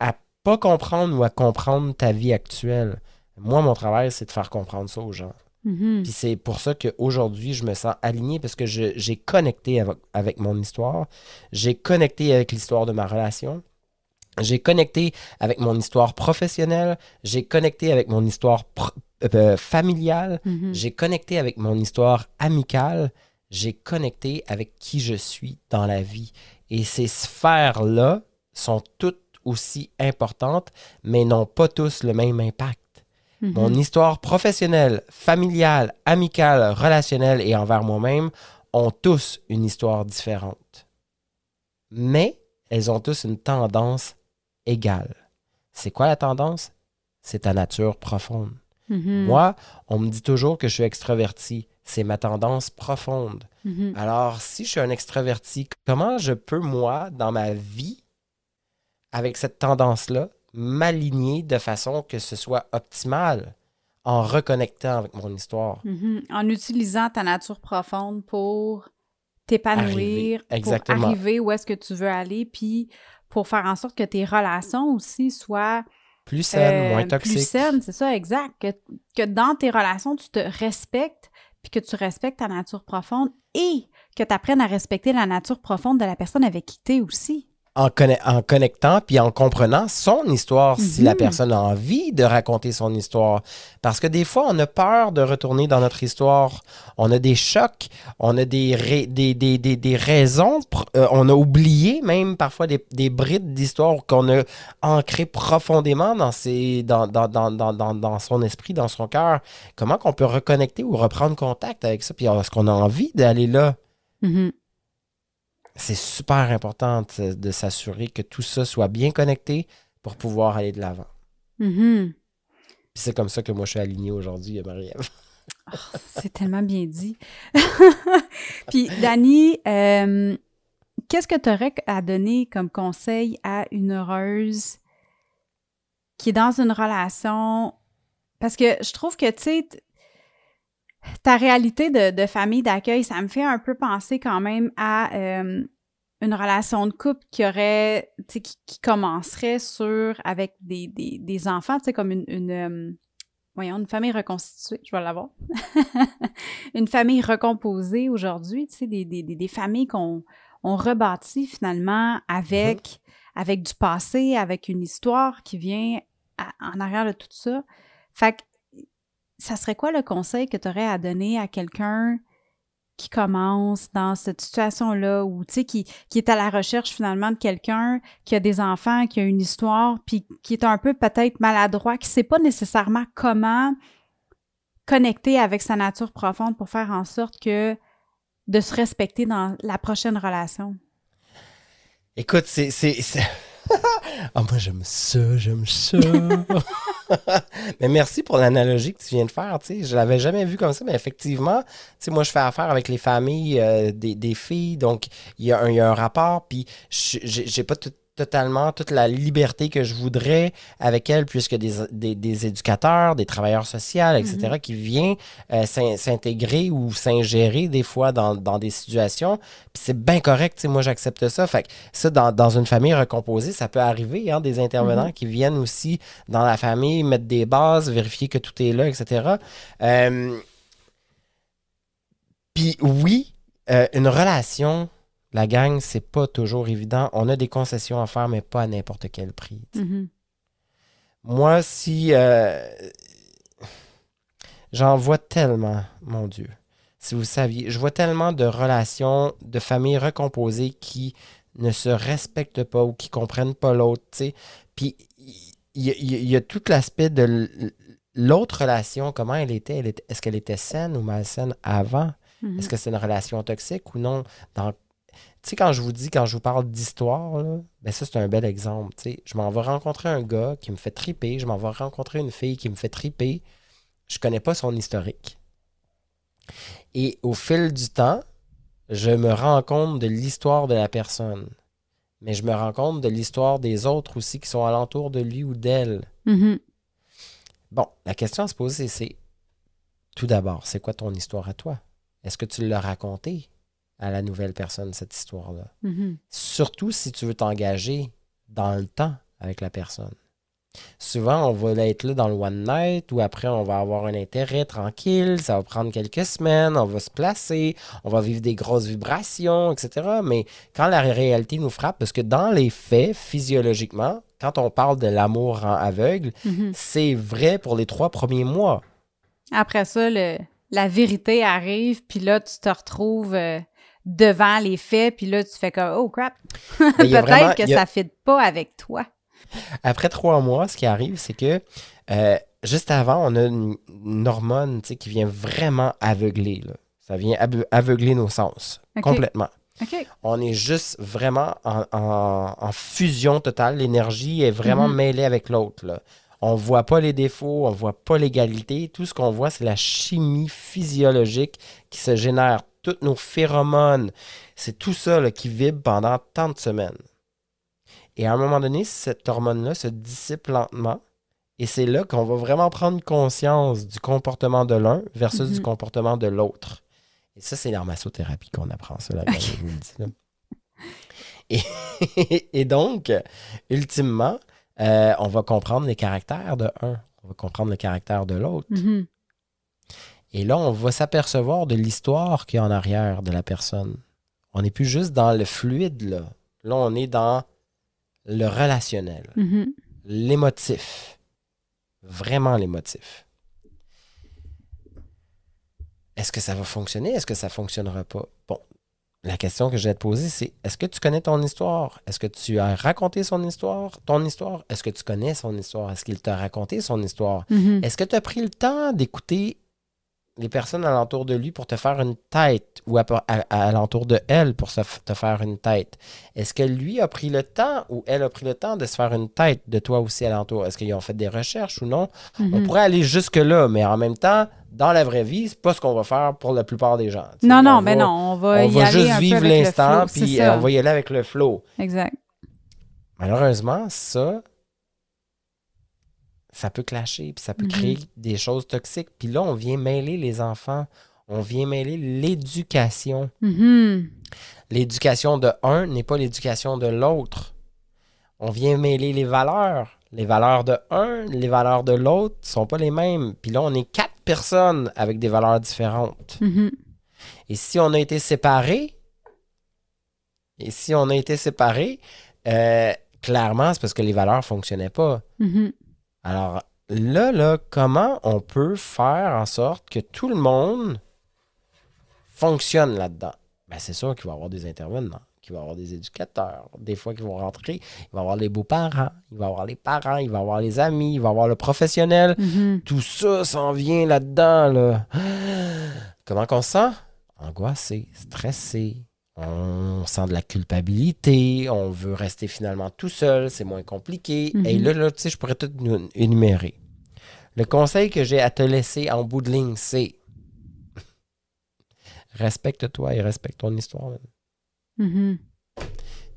à pas comprendre ou à comprendre ta vie actuelle? Moi, mon travail, c'est de faire comprendre ça aux gens. Mhm. Puis c'est pour ça qu'aujourd'hui, je me sens aligné parce que je- j'ai connecté avec, avec mon histoire. J'ai connecté avec l'histoire de ma relation. J'ai connecté avec mon histoire professionnelle. J'ai connecté avec mon histoire euh, familiale. Mhm. J'ai connecté avec mon histoire amicale. J'ai connecté avec qui je suis dans la vie. Et ces sphères-là sont toutes aussi importantes, mais n'ont pas tous le même impact. Mhm. Mon histoire professionnelle, familiale, amicale, relationnelle et envers moi-même ont tous une histoire différente. Mais elles ont tous une tendance égale. C'est quoi la tendance? C'est ta nature profonde. Mhm. Moi, on me dit toujours que je suis extraverti. C'est ma tendance profonde. Mhm. Alors, si je suis un extraverti, comment je peux, moi, dans ma vie, avec cette tendance-là, m'aligner de façon que ce soit optimal en reconnectant avec mon histoire? Mhm. En utilisant ta nature profonde pour t'épanouir, pour arriver où est-ce que tu veux aller, puis pour faire en sorte que tes relations aussi soient Plus saine, euh, moins plus saines, c'est ça, exact. Que, que dans tes relations, tu te respectes, que tu respectes ta nature profonde et que tu apprennes à respecter la nature profonde de la personne avec qui tu es aussi. En, conne- en connectant puis en comprenant son histoire, si la Mhm. personne a envie de raconter son histoire. Parce que des fois, on a peur de retourner dans notre histoire. On a des chocs, on a des, ra- des, des, des, des raisons, euh, on a oublié même parfois des, des brides d'histoire qu'on a ancrées profondément dans, ses, dans, dans, dans, dans, dans, dans son esprit, dans son cœur. Comment qu'on peut reconnecter ou reprendre contact avec ça? Puis est-ce qu'on a envie d'aller là? Mhm. C'est super important de, de s'assurer que tout ça soit bien connecté pour pouvoir aller de l'avant. Mhm. Puis c'est comme ça que moi je suis aligné aujourd'hui, Marie-Ève. C'est tellement bien dit. Puis, Dani, euh, qu'est-ce que tu aurais à donner comme conseil à une heureuse qui est dans une relation? Parce que je trouve que, tu sais, ta réalité de, de famille d'accueil, ça me fait un peu penser quand même à euh, une relation de couple qui aurait, tu sais, qui, qui commencerait sur, avec des, des, des enfants, tu sais, comme une, une, euh, voyons, une famille reconstituée, je vais l'avoir. une famille recomposée aujourd'hui, tu sais, des, des, des, familles qu'on on rebâtit finalement avec, avec du passé, avec une histoire qui vient à- en arrière de tout ça. Fait que, ça serait quoi le conseil que tu aurais à donner à quelqu'un qui commence dans cette situation-là ou, tu sais, qui, qui est à la recherche finalement de quelqu'un qui a des enfants, qui a une histoire, puis qui est un peu peut-être maladroit, qui sait pas nécessairement comment connecter avec sa nature profonde pour faire en sorte que de se respecter dans la prochaine relation? Écoute, c'est. Ah, moi, j'aime ça, j'aime ça. mais merci pour l'analogie que tu viens de faire. Tu sais, je l'avais jamais vu comme ça, mais effectivement, tu moi, je fais affaire avec les familles euh, des, filles, donc il y, a un- il y a un rapport, puis j'ai pas tout- totalement toute la liberté que je voudrais avec elles, puisque des, des, des éducateurs, des travailleurs sociaux, etc., qui viennent euh, s'in- s'intégrer ou s'ingérer des fois dans, dans des situations. Puis c'est bien correct, moi j'accepte ça. Fait que ça, dans, dans une famille recomposée, ça peut arriver, hein, des intervenants qui viennent aussi dans la famille mettre des bases, vérifier que tout est là, etc. Euh, Puis oui, euh, une relation, la gang, c'est pas toujours évident. On a des concessions à faire, mais pas à n'importe quel prix. Mhm. Moi, si. euh, J'en vois tellement, mon Dieu. Si vous saviez, je vois tellement de relations, de familles recomposées qui ne se respectent pas ou qui comprennent pas l'autre. Puis, il y, a- il y a tout l'aspect de l'autre relation, comment elle était. Elle Est-ce qu'elle était saine ou malsaine avant? Mhm. Est-ce que c'est une relation toxique ou non? Dans... Tu sais, quand je vous dis, quand je vous parle d'histoire, ben ça, c'est un bel exemple. Je m'en vais rencontrer un gars qui me fait triper, je m'en vais rencontrer une fille qui me fait triper. Je connais pas son historique. Et au fil du temps, je me rends compte de l'histoire de la personne. Mais je me rends compte de l'histoire des autres aussi qui sont alentour de lui ou d'elle. Mhm. Bon, la question à se poser, c'est tout d'abord, c'est quoi ton histoire à toi? Est-ce que tu l'as raconté à la nouvelle personne, cette histoire-là? Mhm. Surtout si tu veux t'engager dans le temps avec la personne. Souvent, on va être là dans le one night ou après, on va avoir un intérêt tranquille, ça va prendre quelques semaines, on va se placer, on va vivre des grosses vibrations, etc. Mais quand la réalité nous frappe, parce que dans les faits, physiologiquement, quand on parle de l'amour en aveugle, Mhm. c'est vrai pour les trois premiers mois. Après ça, le- la vérité arrive, puis là, tu te retrouves euh, devant les faits, puis là, tu fais comme « Oh crap! Peut-être que a- ça ne fit pas avec toi. Après trois mois, ce qui arrive, c'est que euh, juste avant, on a une, une hormone qui vient vraiment aveugler. là. Ça vient ave- aveugler nos sens complètement. On est juste vraiment en, en- en fusion totale. L'énergie est vraiment Mhm. mêlée avec l'autre. On voit pas les défauts, on voit pas l'égalité. Tout ce qu'on voit, c'est la chimie physiologique qui se génère. Toutes nos phéromones, c'est tout ça là, qui vibre pendant tant de semaines. Et à un moment donné, cette hormone-là se dissipe lentement. Et c'est là qu'on va vraiment prendre conscience du comportement de l'un versus du comportement de l'autre. Et ça, c'est la massothérapie qu'on apprend ça, là, je vous le dis, là. Et, et donc, ultimement, euh, on va comprendre les caractères de un, on va comprendre le caractère de l'autre. Mhm. Et là, on va s'apercevoir de l'histoire qu'il y a en arrière de la personne. On n'est plus juste dans le fluide, là. Là, on est dans le relationnel, Mhm. l'émotif. Vraiment l'émotif. Est-ce que ça va fonctionner? Est-ce que ça ne fonctionnera pas? Bon, la question que je vais te poser, c'est est-ce que tu connais ton histoire? Est-ce que tu as raconté son histoire? Ton histoire? Est-ce que tu connais son histoire? Est-ce qu'il t'a raconté son histoire? Mhm. Est-ce que tu as pris le temps d'écouter les personnes alentour de lui pour te faire une tête ou à, alentour de elle pour se te faire une tête? Est-ce que lui a pris le temps ou elle a pris le temps de se faire une tête de toi aussi alentour? Est-ce qu'ils ont fait des recherches ou non? On Mhm. pourrait aller jusque-là, mais en même temps, dans la vraie vie, c'est pas ce qu'on va faire pour la plupart des gens. Non, On non, mais non, on va On y va aller juste un peu vivre l'instant, puis euh, on va y aller avec le flow. Exact. Malheureusement, ça, ça peut clasher, puis ça peut Mhm. créer des choses toxiques. Puis là, on vient mêler les enfants, on vient mêler l'éducation. Mhm. L'éducation de un n'est pas l'éducation de l'autre. On vient mêler les valeurs. Les valeurs de un, les valeurs de l'autre sont pas les mêmes. Puis là, on est quatre personnes avec des valeurs différentes. Mhm. Et si on a été séparés, Et si on a été séparés, euh, clairement, c'est parce que les valeurs ne fonctionnaient pas. Alors là, là, comment on peut faire en sorte que tout le monde fonctionne là-dedans? Ben, c'est sûr qu'il va y avoir des intervenants, qu'il va y avoir des éducateurs, des fois qu'ils vont rentrer, il va y avoir les beaux-parents, il va y avoir les parents, il va y avoir les amis, il va y avoir le professionnel. Mhm. Tout ça s'en vient là-dedans. Là. Comment qu'on se sent? Angoissé, stressé. On sent de la culpabilité. On veut rester finalement tout seul. C'est moins compliqué. Mhm. Et là, là, tu sais, je pourrais tout nous énumérer. Le conseil que j'ai à te laisser en bout de ligne, c'est respecte-toi et respecte ton histoire. Mhm.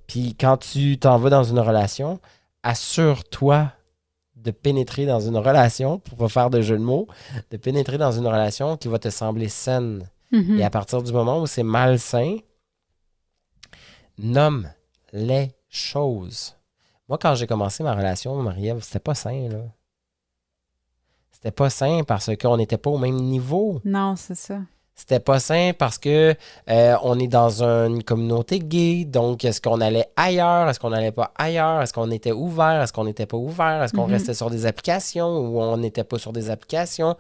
Puis quand tu t'en vas dans une relation, assure-toi de pénétrer dans une relation, pour pas faire de jeu de mots, de pénétrer dans une relation qui va te sembler saine. Mhm. Et à partir du moment où c'est malsain, nomme les choses. Moi, quand j'ai commencé ma relation, Marie-Ève, c'était pas sain, là. C'était pas sain parce qu'on n'était pas au même niveau. Non, c'est ça. C'était pas sain parce que euh, on est dans une communauté gay, donc est-ce qu'on allait ailleurs, est-ce qu'on n'allait pas ailleurs, est-ce qu'on était ouvert, est-ce qu'on n'était pas ouvert, est-ce qu'on Mhm. restait sur des applications ou on n'était pas sur des applications?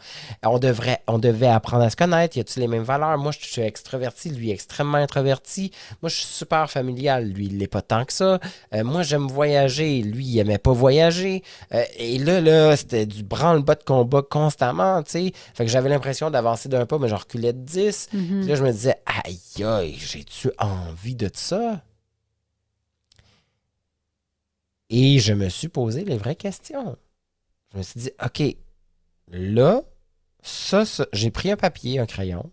On devrait, on devait apprendre à se connaître. Y a-t-il les mêmes valeurs? Moi, je suis extraverti, lui extrêmement introverti. Moi, je suis super familial, lui, il l'est pas tant que ça. Euh, moi, j'aime voyager, lui, il aimait pas voyager. Euh, et là, là, c'était du branle-bas de combat constamment, tu sais. Fait que j'avais l'impression d'avancer d'un pas, mais je reculais de 10. Puis là, je me disais, aïe, aïe, j'ai-tu envie de ça? Et je me suis posé les vraies questions. Je me suis dit, OK, là, ça, ça- j'ai pris un papier, un crayon,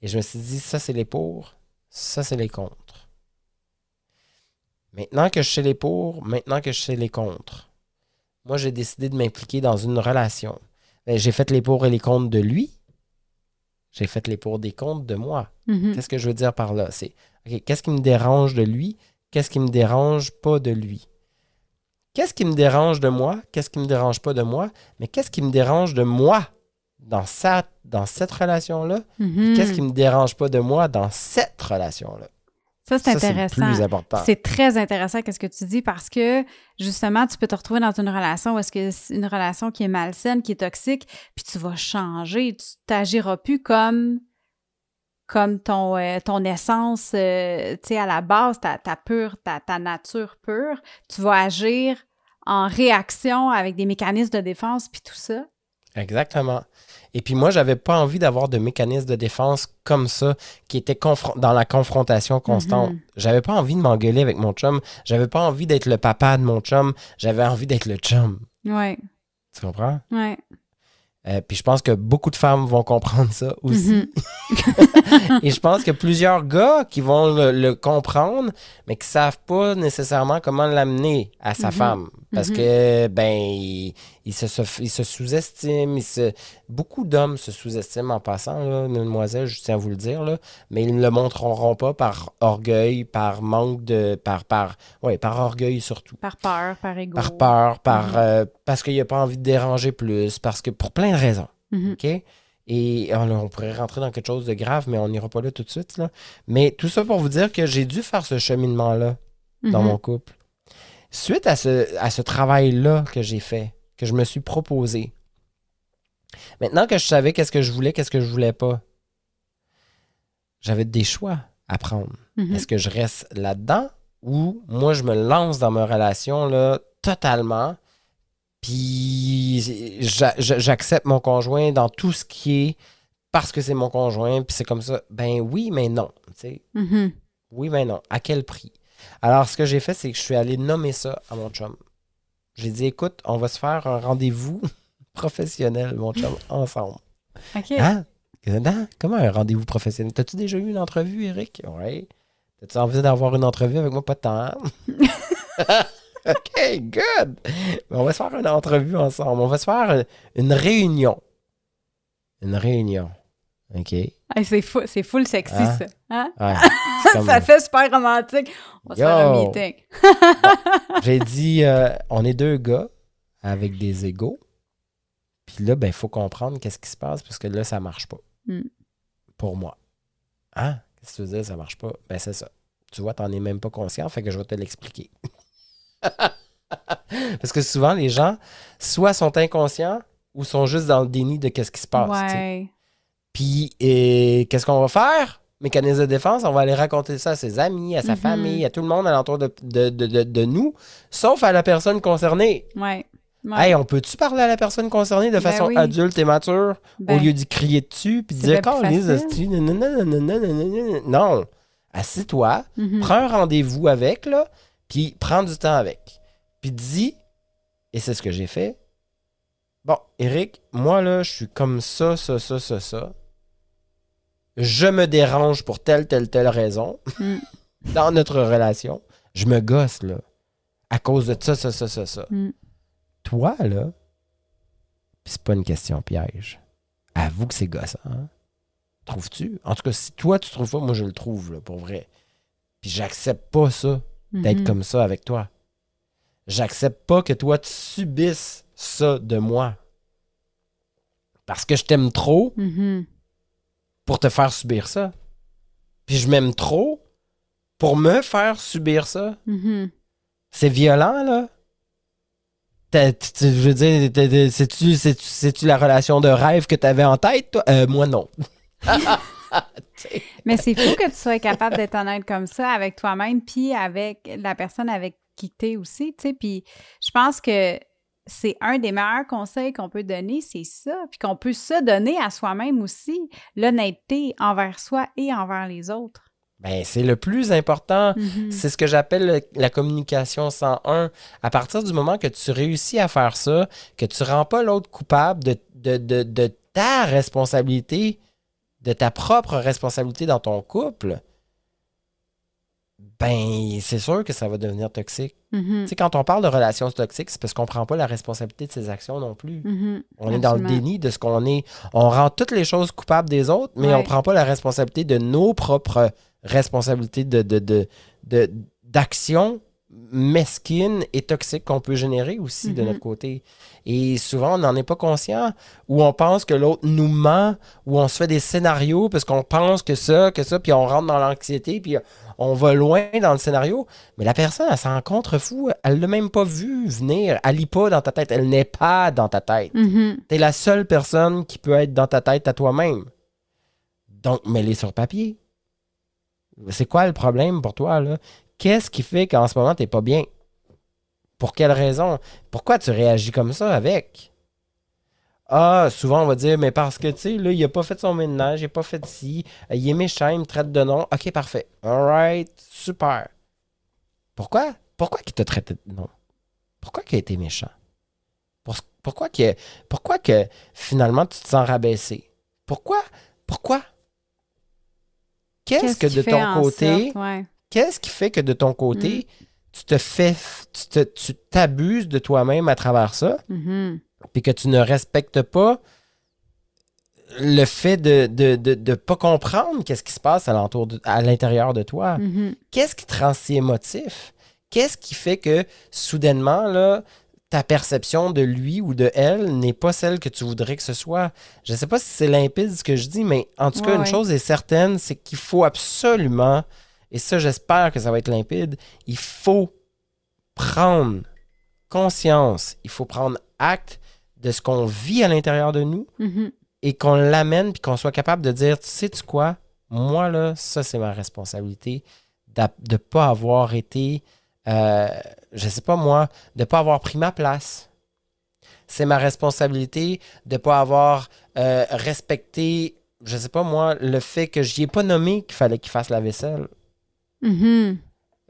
et je me suis dit, ça, c'est les pour, ça, c'est les contre. Maintenant que je sais les pour, maintenant que je sais les contre, moi, j'ai décidé de m'impliquer dans une relation. Ben, j'ai fait les pour et les contre de lui. J'ai fait les pour des comptes de moi. Mhm. Qu'est-ce que je veux dire par là? C'est OK, qu'est-ce qui me dérange de lui? Qu'est-ce qui me dérange pas de lui? Qu'est-ce qui me dérange de moi? Qu'est-ce qui me dérange pas de moi? Mais qu'est-ce qui me dérange de moi dans, sa, dans cette relation-là? Mhm. Qu'est-ce qui me dérange pas de moi dans cette relation-là? Ça, c'est intéressant. C'est très intéressant qu'est-ce que tu dis parce que justement, tu peux te retrouver dans une relation où est-ce que c'est une relation qui est malsaine, qui est toxique, puis tu vas changer, tu t'agiras plus comme comme ton, euh, ton essence, euh, tu sais, à la base, ta, ta pure, ta, ta nature pure, tu vas agir en réaction avec des mécanismes de défense puis tout ça. Exactement. Et puis moi, j'avais pas envie d'avoir de mécanisme de défense comme ça, qui était dans la confrontation constante. Mhm. J'avais pas envie de m'engueuler avec mon chum. J'avais pas envie d'être le papa de mon chum. J'avais envie d'être le chum. Ouais, Tu comprends? ouais. Euh, puis je pense que beaucoup de femmes vont comprendre ça aussi. Mhm. Et je pense que plusieurs gars qui vont le, le comprendre, mais qui savent pas nécessairement comment l'amener à sa Mhm. femme. Parce que, ben, il, il se, se- il se sous-estime. il se- Beaucoup d'hommes se sous-estiment en passant, là, mesdemoiselles, je tiens à vous le dire, là, mais ils ne le montreront pas par orgueil, par manque de. par, par, ouais, par orgueil surtout. Par peur, par ego. Par peur, par, Mhm. euh, parce qu'il n'a pas envie de déranger plus, parce que pour plein de raisons. Mhm. OK? Et on, pourrait rentrer dans quelque chose de grave, mais on n'ira pas là tout de suite. Là. Mais tout ça pour vous dire que j'ai dû faire ce cheminement-là dans Mhm. mon couple. Suite à ce, à ce travail-là que j'ai fait, que je me suis proposé, maintenant que je savais qu'est-ce que je voulais, qu'est-ce que je voulais pas, j'avais des choix à prendre. Mhm. Est-ce que je reste là-dedans ou moi je me lance dans ma relation là totalement puis j'a- j'a- j'accepte mon conjoint dans tout ce qui est parce que c'est mon conjoint puis c'est comme ça? Ben oui, mais non, tu sais. Mhm. Oui, mais non. À quel prix? Alors ce que j'ai fait c'est que je suis allé nommer ça à mon chum. J'ai dit écoute, on va se faire un rendez-vous professionnel mon chum ensemble. OK. Hein? Comment un rendez-vous professionnel? T'as-tu déjà eu une entrevue, Eric? Oui. T'as-tu envie d'avoir une entrevue avec moi? Pas de temps. OK, good. On va se faire une entrevue ensemble. On va se faire une, une réunion. Une réunion. OK. Hey, c'est fou, c'est full sexy, Hein? ça. Hein? comme- ça fait super romantique. On va se faire un meeting. J'ai dit, euh, on est deux gars avec des égaux. Puis là, ben, il faut comprendre qu'est-ce qui se passe parce que là, ça marche pas. Mm. Pour moi. Hein? Qu'est-ce que tu veux dire, ça marche pas? Ben, c'est ça. Tu vois, t'en es même pas conscient, fait que je vais te l'expliquer. Parce que souvent, les gens, soit sont inconscients ou sont juste dans le déni de qu'est-ce qui se passe. Ouais. Puis, qu'est-ce qu'on va faire? Mécanisme de défense, on va aller raconter ça à ses amis, à sa Mhm. famille, à tout le monde alentour de, de, de, de- de nous, sauf à la personne concernée. Ouais. Ouais. Hey, on peut-tu parler à la personne concernée de Ben façon oui. adulte et mature Ben, au lieu d'y crier dessus puis dire esti, nanana, nanana, nanana. Non. Assis-toi, mhm. prends un rendez-vous avec, là, puis prends du temps avec. Puis dis, et c'est ce que j'ai fait. Bon, Eric, moi, là, je suis comme ça, ça, ça, ça, ça. Je me dérange pour telle, telle, telle raison Mm. dans notre relation. Je me gosse, là, à cause de ça, ça, ça, ça, ça. Mm. Toi, là, c'est pas une question piège. Avoue que c'est gossant. hein? Trouves-tu? En tout cas, si toi, tu trouves pas, moi, je le trouve, là, pour vrai. Puis j'accepte pas ça, d'être Mhm. comme ça avec toi. J'accepte pas que toi, tu subisses ça de moi. Parce que je t'aime trop. Pour te faire subir ça. Puis je m'aime trop pour me faire subir ça. Mhm. C'est violent, là. T'as- tu- tu- je veux dire, c'est-tu, la relation de rêve que tu avais en tête, toi? Euh, moi, non. Mais c'est fou que tu sois capable d'être honnête comme ça avec toi-même, puis avec la personne avec qui tu es aussi, tu sais. Puis je pense que c'est un des meilleurs conseils qu'on peut donner, c'est ça. Puis qu'on peut se donner à soi-même aussi, l'honnêteté envers soi et envers les autres. Ben, c'est le plus important. Mhm. C'est ce que j'appelle le- la communication 101. À partir du moment que tu réussis à faire ça, que tu rends pas l'autre coupable de, de, de- de ta responsabilité, de ta propre responsabilité dans ton couple, ben, c'est sûr que ça va devenir toxique. Tu sais, quand on parle de relations toxiques, c'est parce qu'on prend pas la responsabilité de ses actions non plus. Mhm. On est dans le déni de ce qu'on est. On rend toutes les choses coupables des autres, mais Ouais. on prend pas la responsabilité de nos propres responsabilités de, de, de, mesquines et toxiques qu'on peut générer aussi de Mhm. notre côté. Et souvent, on n'en est pas conscient, ou on pense que l'autre nous ment, ou on se fait des scénarios parce qu'on pense que ça, que ça, puis on rentre dans l'anxiété, puis on va loin dans le scénario. Mais la personne, elle s'en contrefou, elle l'a même pas vu venir. Elle lit pas dans ta tête, elle n'est pas dans ta tête. Mhm. T'es la seule personne qui peut être dans ta tête à toi-même. Donc, mets-les sur papier. C'est quoi le problème pour toi, là? Qu'est-ce qui fait qu'en ce moment, t'es pas bien? Pour quelle raison? Pourquoi tu réagis comme ça avec? Ah, souvent, on va dire, mais parce que, tu sais, là, il a pas fait son ménage, il a pas fait ci, euh, il est méchant, il me traite de nom. OK, parfait. All right, super. Pourquoi? Pourquoi qu'il t'a traité de nom? Pourquoi qu'il a été méchant? Pour- Pourquoi que, pourquoi que finalement tu te sens rabaissé? Pourquoi? Pourquoi? Qu'est-ce que de ton côté, sorte- ouais. Qu'est-ce qui fait que de ton côté, Mm. tu te fais, tu te- tu t'abuses de toi-même à travers ça, Mhm. puis que tu ne respectes pas le fait de ne de, de, de pas comprendre qu'est-ce qui se passe de- à l'intérieur de toi? Mhm. Qu'est-ce qui te rend si émotif? Qu'est-ce qui fait que soudainement, là, ta perception de lui ou de elle n'est pas celle que tu voudrais que ce soit? Je ne sais pas si c'est limpide ce que je dis, mais en tout cas, une ouais. chose est certaine, c'est qu'il faut absolument, et ça, j'espère que ça va être limpide, il faut prendre conscience, il faut prendre acte de ce qu'on vit à l'intérieur de nous Mhm. et qu'on l'amène puis qu'on soit capable de dire, tu sais-tu quoi? Moi, là, ça, c'est ma responsabilité de ne pas avoir été, euh, je sais pas moi, de ne pas avoir pris ma place. C'est ma responsabilité de ne pas avoir euh, respecté, je sais pas moi, le fait que je n'y ai pas nommé qu'il fallait qu'il fasse la vaisselle.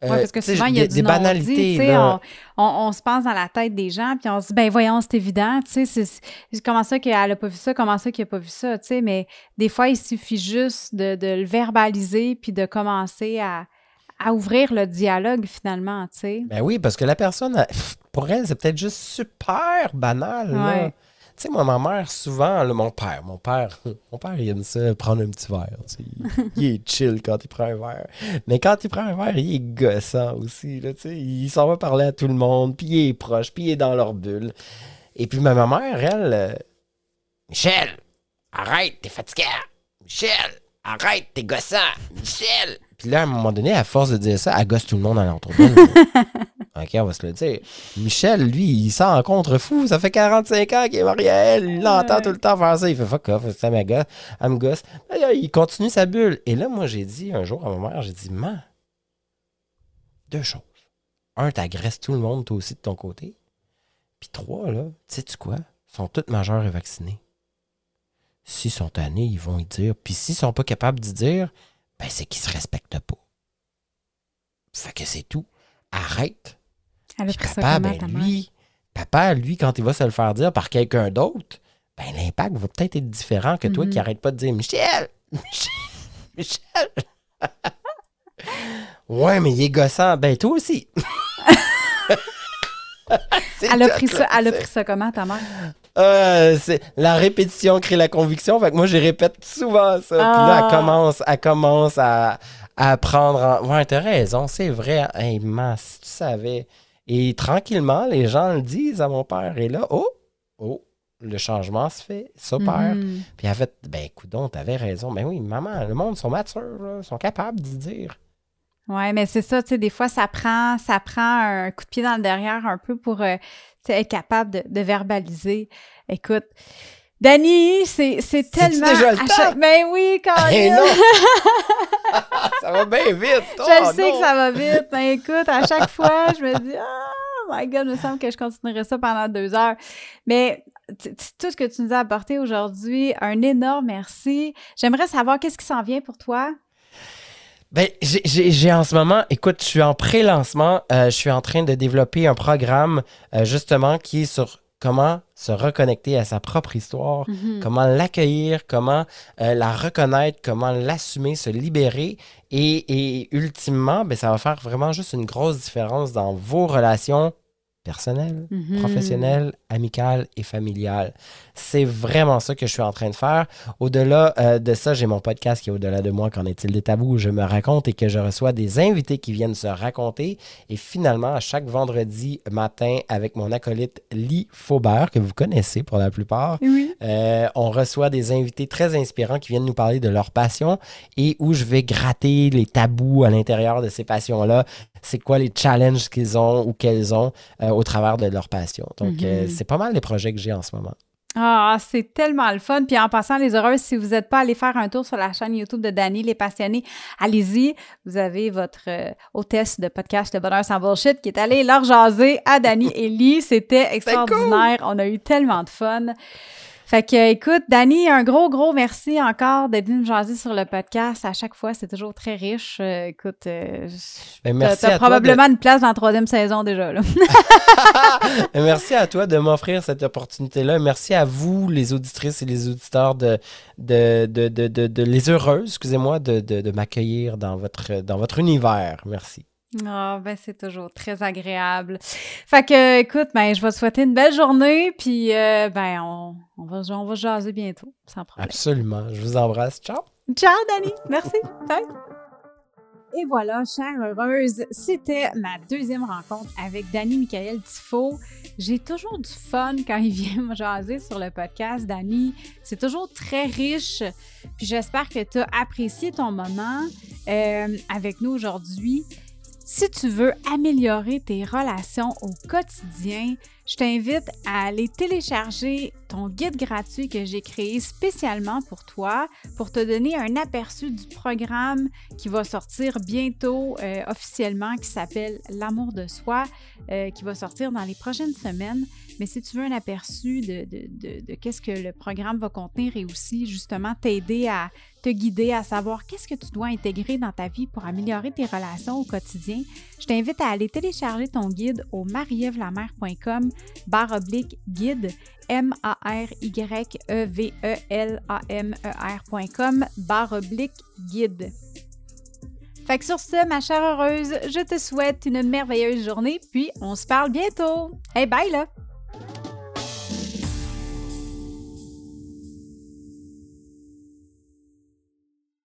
Euh, Ouais, parce que souvent, il y a des, du des non-dit, banalités. On, on- on se pense dans la tête des gens, puis on se dit, ben voyons, c'est évident, tu sais, comment ça qu'elle a pas vu ça, comment ça qu'elle a pas vu ça, tu sais, mais des fois, il suffit juste de, de le verbaliser, puis de commencer à, à ouvrir le dialogue, finalement, tu sais. Ben oui, parce que la personne, pour elle, c'est peut-être juste super banal. là. Ouais. Sais, moi, ma mère, souvent, là, mon père, mon père, mon père, il aime ça, prendre un petit verre. tu. Il, il est chill quand il prend un verre. Mais quand il prend un verre, il est gossant aussi. Là, tu il s'en va parler à tout le monde, puis il est proche, puis il est dans leur bulle. Et puis, ma ma mère, elle, euh, Michel, arrête, t'es fatigué. Michel, arrête, t'es gossant. Michel. Puis là, à un moment donné, à force de dire ça, elle gosse tout le monde à l'entour d'elle. OK, on va se le dire. Michel, lui, il s'en rencontre fou. Ça fait 45 ans qu'il est marié à elle. Il l'entend tout le temps faire ça. Il fait fuck off, ça me gosse. Elle me gosse. Il continue sa bulle. Et là, moi, j'ai dit un jour à ma mère, j'ai dit, man, deux choses. Un, t'agresses tout le monde, toi aussi, de ton côté. Puis trois, là, sais-tu quoi? Ils sont tous majeurs et vaccinés. S'ils sont tannés, ils vont y dire. Puis s'ils sont pas capables d'y dire, ben c'est qu'ils se respectent pas. Fait que c'est tout. Arrête. Puis papa, ben lui, papa, lui, quand il va se le faire dire par quelqu'un d'autre, ben l'impact va peut-être être différent que toi qui arrête pas de dire Michel! Michel! Michel! ouais, mais il est gossant. Ben toi aussi. elle, a pris ça, elle a pris ça comment, ta mère? Euh, la répétition crée la conviction. Fait que moi, je répète souvent ça. Puis là, elle ah. commence, elle commence à, à prendre. Ouais, t'as raison, c'est vrai. Hey, man, si tu savais. Et tranquillement, les gens le disent à mon père. Et là, oh, oh, le changement se fait, s'opère. Mm-hmm. Puis elle fait, ben, écoute, t'avais raison. Ben oui, maman, le monde sont matures, sont capables d'y dire. Oui, mais c'est ça, tu sais, des fois, ça prend, ça prend un coup de pied dans le derrière un peu pour euh, être capable de, verbaliser. Écoute, Dani, c'est, c'est tellement. Déjà le temps? Ben oui, quand même. ça va bien vite. je oh, sais que ça va vite. Ben écoute, à chaque fois, je me dis, oh my God, il me semble que je continuerai ça pendant deux heures. Mais tout ce que tu nous as apporté aujourd'hui, un énorme merci. J'aimerais savoir qu'est-ce qui s'en vient pour toi? Ben, j'ai en ce moment, écoute, je suis en pré-lancement, euh, je suis en train de développer un programme euh, justement qui est sur comment se reconnecter à sa propre histoire, mm-hmm. comment l'accueillir, comment euh, la reconnaître, comment l'assumer, se libérer. Et, et ultimement, ben, ça va faire vraiment juste une grosse différence dans vos relations personnel, mhm. professionnel, amical et familial. C'est vraiment ça que je suis en train de faire. Au-delà euh, de ça, j'ai mon podcast qui est au-delà de moi. Qu'en est-il des tabous où je me raconte et que je reçois des invités qui viennent se raconter. Et finalement, à chaque vendredi matin, avec mon acolyte Lee Faubert, que vous connaissez pour la plupart, euh, on reçoit des invités très inspirants qui viennent nous parler de leur passion et où je vais gratter les tabous à l'intérieur de ces passions-là c'est quoi les challenges qu'ils ont ou qu'elles ont euh, au travers de leur passion. Donc, euh, mhm. c'est pas mal les projets que j'ai en ce moment. Ah, c'est tellement le fun. Puis en passant, les heureuses, si vous n'êtes pas allé faire un tour sur la chaîne YouTube de Dani, les passionnés, allez-y. Vous avez votre euh, hôtesse de podcast de Bonheur sans Bullshit qui est allée leur jaser à Dani et Lee. C'était extraordinaire. On a eu tellement de fun. Fait que, écoute, Dani, un gros, gros merci encore d'être venu me jaser sur le podcast. À chaque fois, c'est toujours très riche. Euh, écoute, euh, ben, merci t'as, probablement une place dans la troisième saison déjà. Là. Ben, merci à toi de m'offrir cette opportunité-là. Merci à vous, les auditrices et les auditeurs, de, de, de, de, les heureuses, excusez-moi, de, m'accueillir dans votre, dans votre univers. Merci. Ah, ben c'est toujours très agréable. Fait que, écoute, ben, je vais te souhaiter une belle journée, puis euh, ben, on, on, va, on va jaser bientôt, sans problème. Absolument. Je vous embrasse. Ciao. Ciao, Dani. Merci. Bye. Et voilà, chère heureuse, c'était ma deuxième rencontre avec Dani Michael Tifo. J'ai toujours du fun quand il vient me jaser sur le podcast, Dani. C'est toujours très riche. Puis j'espère que tu as apprécié ton moment euh, avec nous aujourd'hui. Si tu veux améliorer tes relations au quotidien, je t'invite à aller télécharger ton guide gratuit que j'ai créé spécialement pour toi pour te donner un aperçu du programme qui va sortir bientôt euh, officiellement qui s'appelle L'amour de soi, euh, qui va sortir dans les prochaines semaines. Mais si tu veux un aperçu de, de, qu'est-ce que le programme va contenir et aussi justement t'aider à te guider à savoir qu'est-ce que tu dois intégrer dans ta vie pour améliorer tes relations au quotidien, je t'invite à aller télécharger ton guide au marievlamer.com barre oblique guide M-A-R-Y-E-V-E-L-A-M-E-R.com barre oblique guide. Fait que sur ce, ma chère heureuse, je te souhaite une merveilleuse journée, puis on se parle bientôt. Hey, bye là!